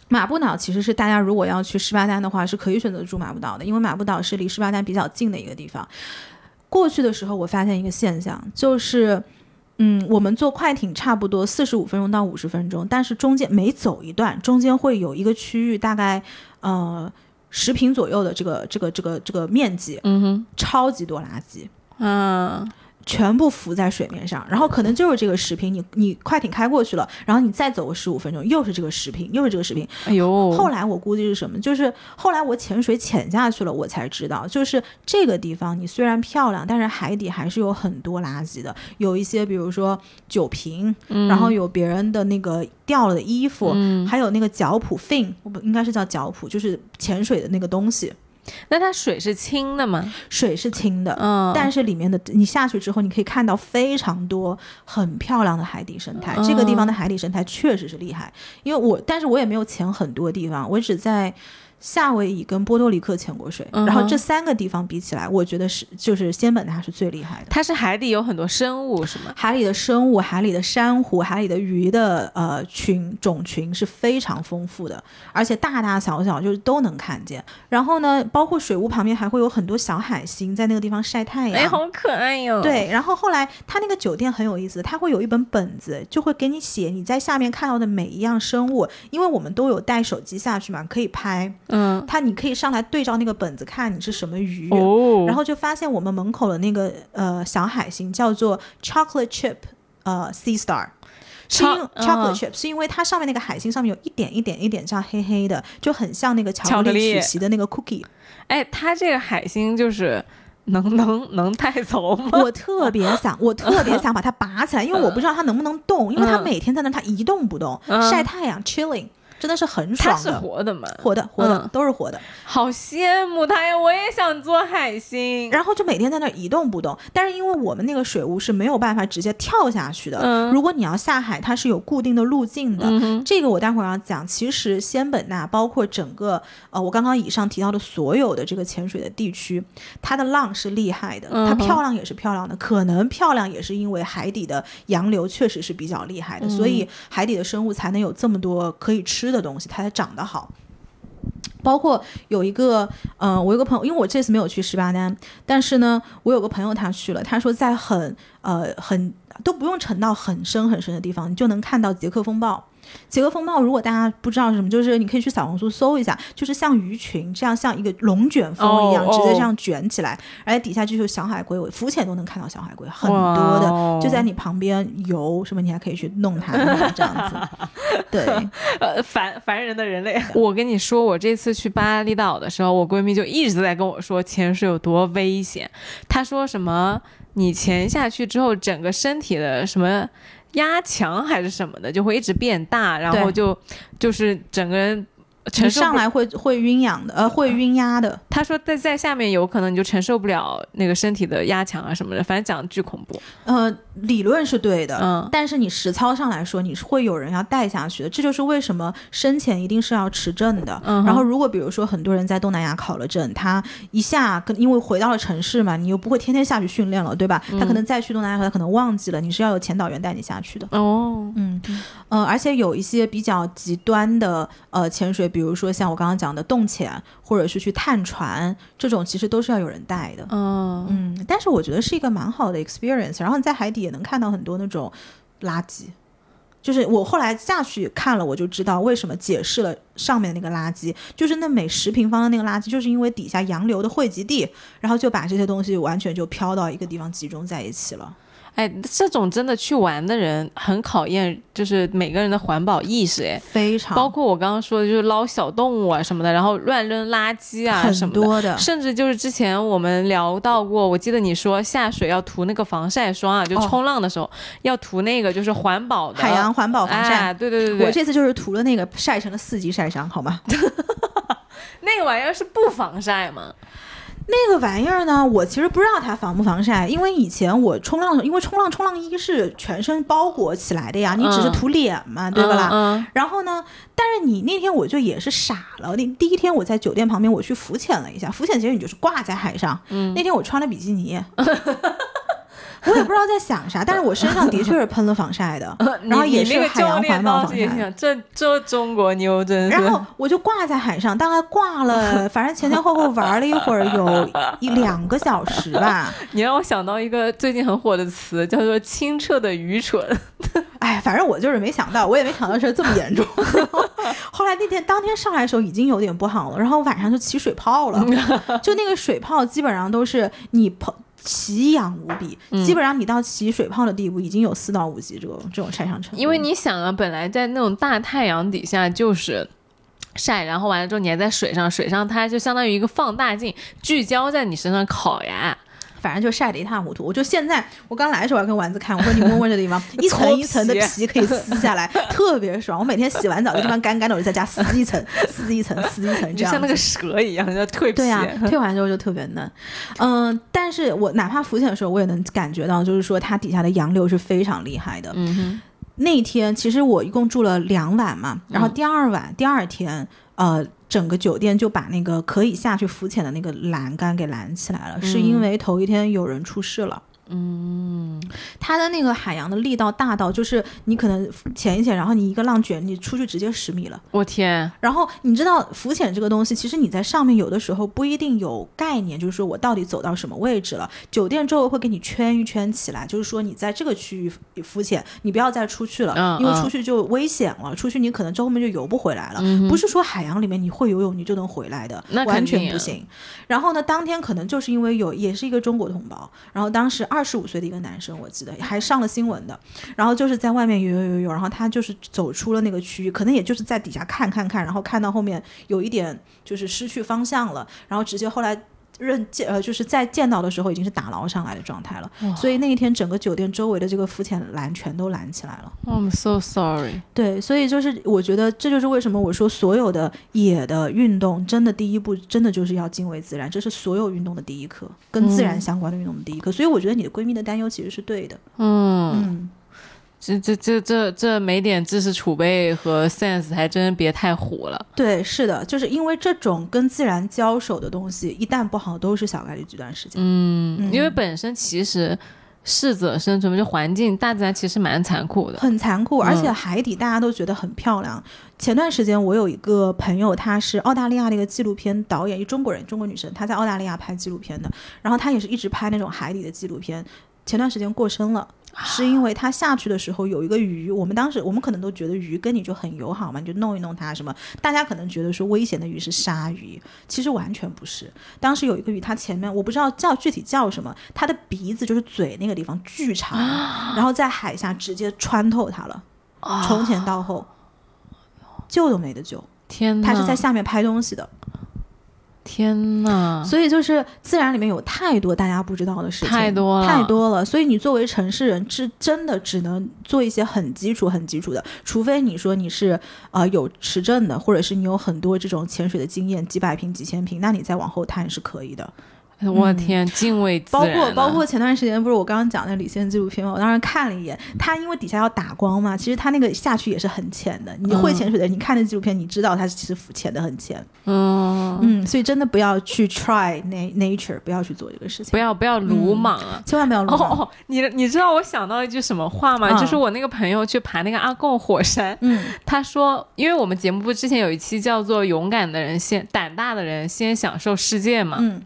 马布岛其实是大家如果要去十八丹的话，是可以选择住马布岛的，因为马布岛是离十八丹比较近的一个地方。过去的时候，我发现一个现象，就是，嗯，我们坐快艇差不多四十五分钟到五十分钟，但是中间每走一段，中间会有一个区域，大概呃十平左右的这个这个这个这个面积，嗯哼，超级多垃圾。啊，全部浮在水面上，然后可能就是这个十平，你你快艇开过去了，然后你再走个十五分钟，又是这个十平，又是这个十平。哎呦，后来我估计是什么？就是后来我潜水潜下去了，我才知道，就是这个地方你虽然漂亮，但是海底还是有很多垃圾的，有一些比如说酒瓶，嗯然后有别人的那个掉了的衣服，嗯，还有那个脚蹼 fin，我不应该是叫脚蹼，就是潜水的那个东西，那它水是清的吗？水是清的，嗯，但是里面的你下去之后，你可以看到非常多很漂亮的海底生态。这个地方的海底生态确实是厉害，因为我，但是我也没有潜很多地方，我只在夏威夷跟波多黎各潜过水。嗯然后这三个地方比起来，我觉得是就是仙本那是最厉害的。它是海底有很多生物是吗？海里的生物、海里的珊瑚、海里的鱼的呃群种群是非常丰富的，而且大大小小就是都能看见。然后呢，包括水屋旁边还会有很多小海星在那个地方晒太阳。哎，好可爱哟。，对，然后后来他那个酒店很有意思，他会有一本本子，就会给你写你在下面看到的每一样生物，因为我们都有带手机下去嘛，可以拍。嗯，他你可以上来对照那个本子看你是什么鱼。哦，然后就发现我们门口的那个呃小海星叫做 chocolate chip 呃 sea star，是因超 chocolate 嗯。chip 是因为它上面那个海星上面有一点一点一点这样黑黑的，就很像那个巧克力力曲奇的那个 cookie。哎，它这个海星就是能能能带走吗？我特别想，我特别想把它拔起来，因为我不知道它能不能动，因为它嗯。每天在那，它一动不动，嗯。晒太阳 chilling，真的是很它是爽的。活的吗？活的，活的、嗯都是活的，好羡慕他呀！我也想做海星。然后就每天在那儿一动不动。但是因为我们那个水屋是没有办法直接跳下去的，嗯如果你要下海，它是有固定的路径的。这个我待会儿要讲。其实仙本那包括整个呃，我刚刚以上提到的所有的这个潜水的地区，它的浪是厉害的，它漂亮也是漂亮的。可能漂亮也是因为海底的洋流确实是比较厉害的，所以海底的生物才能有这么多可以吃的东西，它才长得好。包括有一个，呃，我有个朋友，因为我这次没有去十八丹，但是呢，我有个朋友他去了，他说在很呃很都不用沉到很深很深的地方，你就能看到捷克风暴。捷克风暴，如果大家不知道是什么，就是你可以去小红书搜一下，就是像鱼群这样，像一个龙卷风一样，哦直接这样卷起来，而且底下就是小海龟，我浮潜都能看到小海龟，很多的，就在你旁边游，什么你还可以去弄它，弄它这样子。对，呃，烦烦人的人类。我跟你说，我这次去巴厘岛的时候，我闺蜜就一直在跟我说潜水有多危险。她说什么，你潜下去之后，整个身体的什么压强还是什么的，就会一直变大，然后就就是整个人你承受。上来会会晕氧的，呃，会晕压的。他说在在下面有可能你就承受不了那个身体的压强啊什么的，反正讲得巨恐怖。呃，理论是对的，嗯但是你实操上来说，你是会有人要带下去的。这就是为什么深潜一定是要持证的。嗯然后，如果比如说很多人在东南亚考了证，他一下跟因为回到了城市嘛，你又不会天天下去训练了，对吧？他可能再去东南亚，他可能忘记了，你是要有前导员带你下去的。哦，嗯，呃，而且有一些比较极端的呃潜水，比如说像我刚刚讲的洞潜，或者是去探船，这种其实都是要有人带的。嗯，嗯，但是我觉得是一个蛮好的 experience，然后你在海底也能看到很多那种垃圾。就是我后来下去看了，我就知道为什么解释了上面的那个垃圾，就是那每十平方的那个垃圾，就是因为底下洋流的汇集地，然后就把这些东西完全就飘到一个地方集中在一起了。哎，这种真的去玩的人很考验，就是每个人的环保意识。哎，非常包括我刚刚说的，就是捞小动物啊什么的，然后乱扔垃圾啊什么的。多的，甚至就是之前我们聊到过，我记得你说下水要涂那个防晒霜啊，就哦冲浪的时候、要涂那个就是环保的海洋环保防晒。哎，对对对对，我这次就是涂了那个晒成了四级晒伤，好吗？那那个玩意儿是不防晒吗？那个玩意儿呢，我其实不知道它防不防晒，因为以前我冲浪的时候，因为冲浪冲浪衣是全身包裹起来的呀，你只是涂脸嘛，对吧啦？嗯然后呢，但是你那天我就也是傻了，那第一天我在酒店旁边我去浮潜了一下，浮潜其实你就是挂在海上，嗯那天我穿了比基尼。我也不知道在想啥，但是我身上的确是喷了防晒的，然后也是海洋环保防晒。这这中国妞真是。然后我就挂在海上，大概挂了，反正前前后后玩了一会儿，有一两个小时吧。你让我想到一个最近很火的词，叫做“清澈的愚蠢哎，反正我就是没想到，我也没想到是这么严重。后来那天当天上来的时候已经有点不好了，然后晚上就起水泡了，就那个水泡基本上都是你泡。奇痒无比，基本上你到起水泡的地步，已经有四到五级这种这种晒伤程”，度。因为你想啊，本来在那种大太阳底下就是。晒，然后完了之后你还在水上，水上它就相当于一个放大镜，聚焦在你身上烤呀。反正就晒得一塌糊涂。我就现在，我刚来的时候我要跟丸子看，我说你摸摸这地方，一层一层的皮可以撕下来，特别爽。我每天洗完澡，这地方干干的，我就在家撕一层，撕一层，撕一层，这样就像那个蛇一样，要蜕皮。对呀、退完之后就特别嫩。嗯、但是我哪怕浮潜的时候，我也能感觉到，就是说它底下的洋流是非常厉害的。嗯哼，那天其实我一共住了两晚嘛，然后第二晚、第二天，呃。整个酒店就把那个可以下去浮潜的那个栏杆给拦起来了，是因为头一天有人出事了。嗯，它的那个海洋的力道大到，就是你可能潜一潜，然后你一个浪卷，你出去直接十米了。我天，然后你知道浮潜这个东西，其实你在上面有的时候不一定有概念，就是说我到底走到什么位置了。酒店周围会给你圈一圈起来，就是说你在这个区域浮潜，你不要再出去了，嗯因为嗯出去就危险了，出去你可能之后面就游不回来了。嗯不是说海洋里面你会游泳你就能回来的，那完全不行。然后呢，当天可能就是因为有也是一个中国同胞，然后当时二二十五岁的一个男生，我记得还上了新闻的，然后就是在外面游游游游，然后他就是走出了那个区域，可能也就是在底下看看看，然后看到后面有一点就是失去方向了，然后直接后来。认见呃，就是在见到的时候已经是打捞上来的状态了，所以那一天整个酒店周围的这个浮潜栏全都拦起来了。I'm so sorry。对，所以就是我觉得这就是为什么我说所有的野的运动，真的第一步真的就是要敬畏自然，这是所有运动的第一课，跟自然相关的运动的第一课。所以我觉得你的闺蜜的担忧其实是对的。嗯，嗯，这这这这这没点知识储备和 sense，还真别太虎了。对，是的，就是因为这种跟自然交手的东西，一旦不好，都是小概率这段时间。嗯，因为本身其实适者生存，就环境大自然其实蛮残酷的。很残酷，而且嗯海底大家都觉得很漂亮。前段时间我有一个朋友，她是澳大利亚的一个纪录片导演，一中国人，中国女生，她在澳大利亚拍纪录片的，然后她也是一直拍那种海底的纪录片。前段时间过生了，是因为它下去的时候有一个鱼，我们当时我们可能都觉得鱼跟你就很友好嘛，你就弄一弄它什么，大家可能觉得说危险的鱼是鲨鱼，其实完全不是。当时有一个鱼，它前面我不知道叫具体叫什么，它的鼻子就是嘴那个地方巨长，然后在海下直接穿透它了。从前到后，救都没得救。天呐，他是在下面拍东西的，天呐，所以就是自然里面有太多大家不知道的事情，太多了太多了。所以你作为城市人，是真的只能做一些很基础、很基础的，除非你说你是呃有持证的，或者是你有很多这种潜水的经验，几百平、几千平，那你再往后探是可以的。我天，敬畏自包括包括前段时间不是我刚刚讲那李现纪录片嘛，我当时看了一眼，他因为底下要打光嘛，其实他那个下去也是很浅的。你会潜水的人，你看那纪录片，你知道他其实潜的很浅。嗯，嗯，所以真的不要去 try na nature，不要去做这个事情，不要不要鲁莽啊。千万不要鲁莽。哦哦，你你知道我想到一句什么话吗？嗯就是我那个朋友去爬那个阿贡火山，嗯 他说，因为我们节目部之前有一期叫做“勇敢的人先胆大的人先享受世界”嘛，嗯，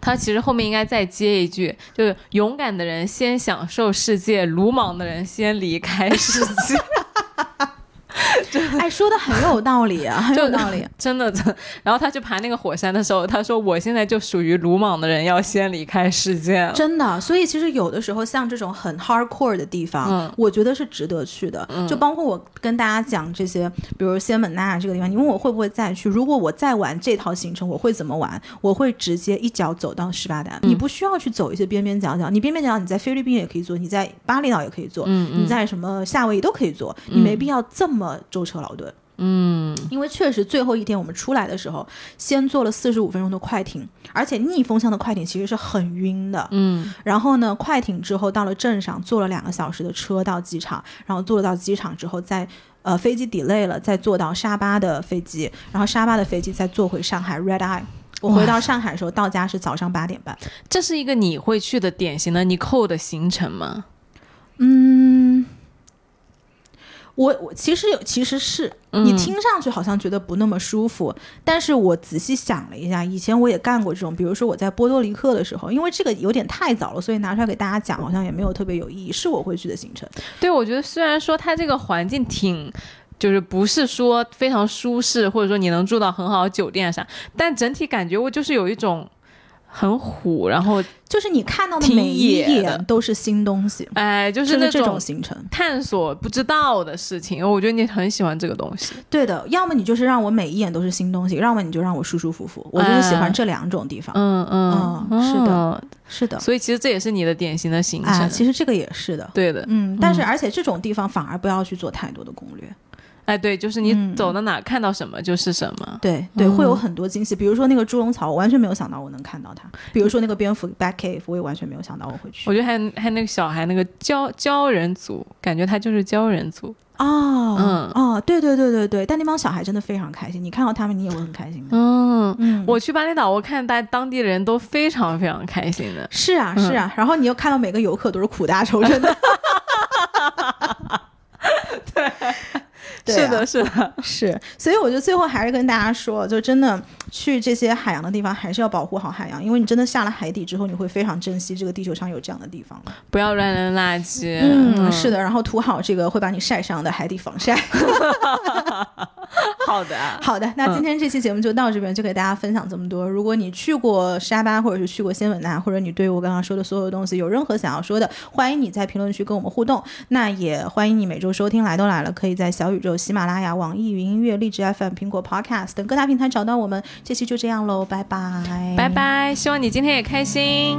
他其实后面应该再接一句，就是勇敢的人先享受世界，鲁莽的人先离开世界。哎，说的很有道理啊，很有道理。真的，真。然后他去爬那个火山的时候，他说：“我现在就属于鲁莽的人，要先离开世界。真的，所以其实有的时候像这种很 hardcore 的地方，嗯我觉得是值得去的。就包括我跟大家讲这些，比如仙本那这个地方，你问我会不会再去？如果我再玩这套行程，我会怎么玩？我会直接一脚走到十八丹，嗯你不需要去走一些边边角角，你边边角角你在菲律宾也可以做，你在巴厘岛也可以做，你在什么夏威夷都可以做，你没必要这么舟车劳顿。嗯，因为确实最后一天我们出来的时候，先坐了四十五分钟的快艇，而且逆风向的快艇其实是很晕的。嗯，然后呢，快艇之后到了镇上，坐了两个小时的车到机场，然后坐了到机场之后再。呃，飞机 delay 了，再坐到沙巴的飞机，然后沙巴的飞机再坐回上海 Red Eye。我回到上海的时候，到家是早上八点半。这是一个你会去的典型的 Nicole 的行程吗？嗯。我我其实有其实是你听上去好像觉得不那么舒服，但是我仔细想了一下，以前我也干过这种，比如说我在波多黎各的时候，因为这个有点太早了，所以拿出来给大家讲好像也没有特别有意义，是我会去的行程。对，我觉得虽然说它这个环境挺，就是不是说非常舒适，或者说你能住到很好的酒店啥，但整体感觉我就是有一种。很虎，然后就是你看到的每一眼都是新东西，哎，就是那种行程探索不知道的事情。我觉得你很喜欢这个东西。对的，要么你就是让我每一眼都是新东西，要么你就让我舒舒服服。我就是喜欢这两种地方。嗯嗯，是的，是的。所以其实这也是你的典型的行程。其实这个也是的。对的，嗯，但是而且这种地方反而不要去做太多的攻略。哎，对，就是你走到哪看到什么就是什么，对对，会有很多惊喜。比如说那个猪笼草，我完全没有想到我能看到它。比如说那个蝙蝠 back cave，我也完全没有想到我会去。我觉得还还那个小孩那个鲛鲛人族，感觉他就是鲛人族。哦，嗯，哦，对对对对对，但那帮小孩真的非常开心，你看到他们你也会很开心的。嗯嗯，我去巴厘岛，我看大当地的人都非常非常开心的。是啊是啊，然后你又看到每个游客都是苦大仇深的。对。是的，是的，是，所以我觉得最后还是跟大家说，就真的去这些海洋的地方，还是要保护好海洋，因为你真的下了海底之后，你会非常珍惜这个地球上有这样的地方，不要乱扔垃圾。嗯，是的，然后涂好这个会把你晒伤的海底防晒。好的，好的，那今天这期节目就到这边，就给大家分享这么多。如果你去过沙巴，或者是去过仙本那，或者你对我刚刚说的所有东西有任何想要说的，欢迎你在评论区跟我们互动。那也欢迎你每周收听来都来了，可以在小宇宙、喜马拉雅、网易云音乐、荔枝 FM、苹果 Podcast 等各大平台找到我们。这期就这样喽，拜拜，拜拜，希望你今天也开心。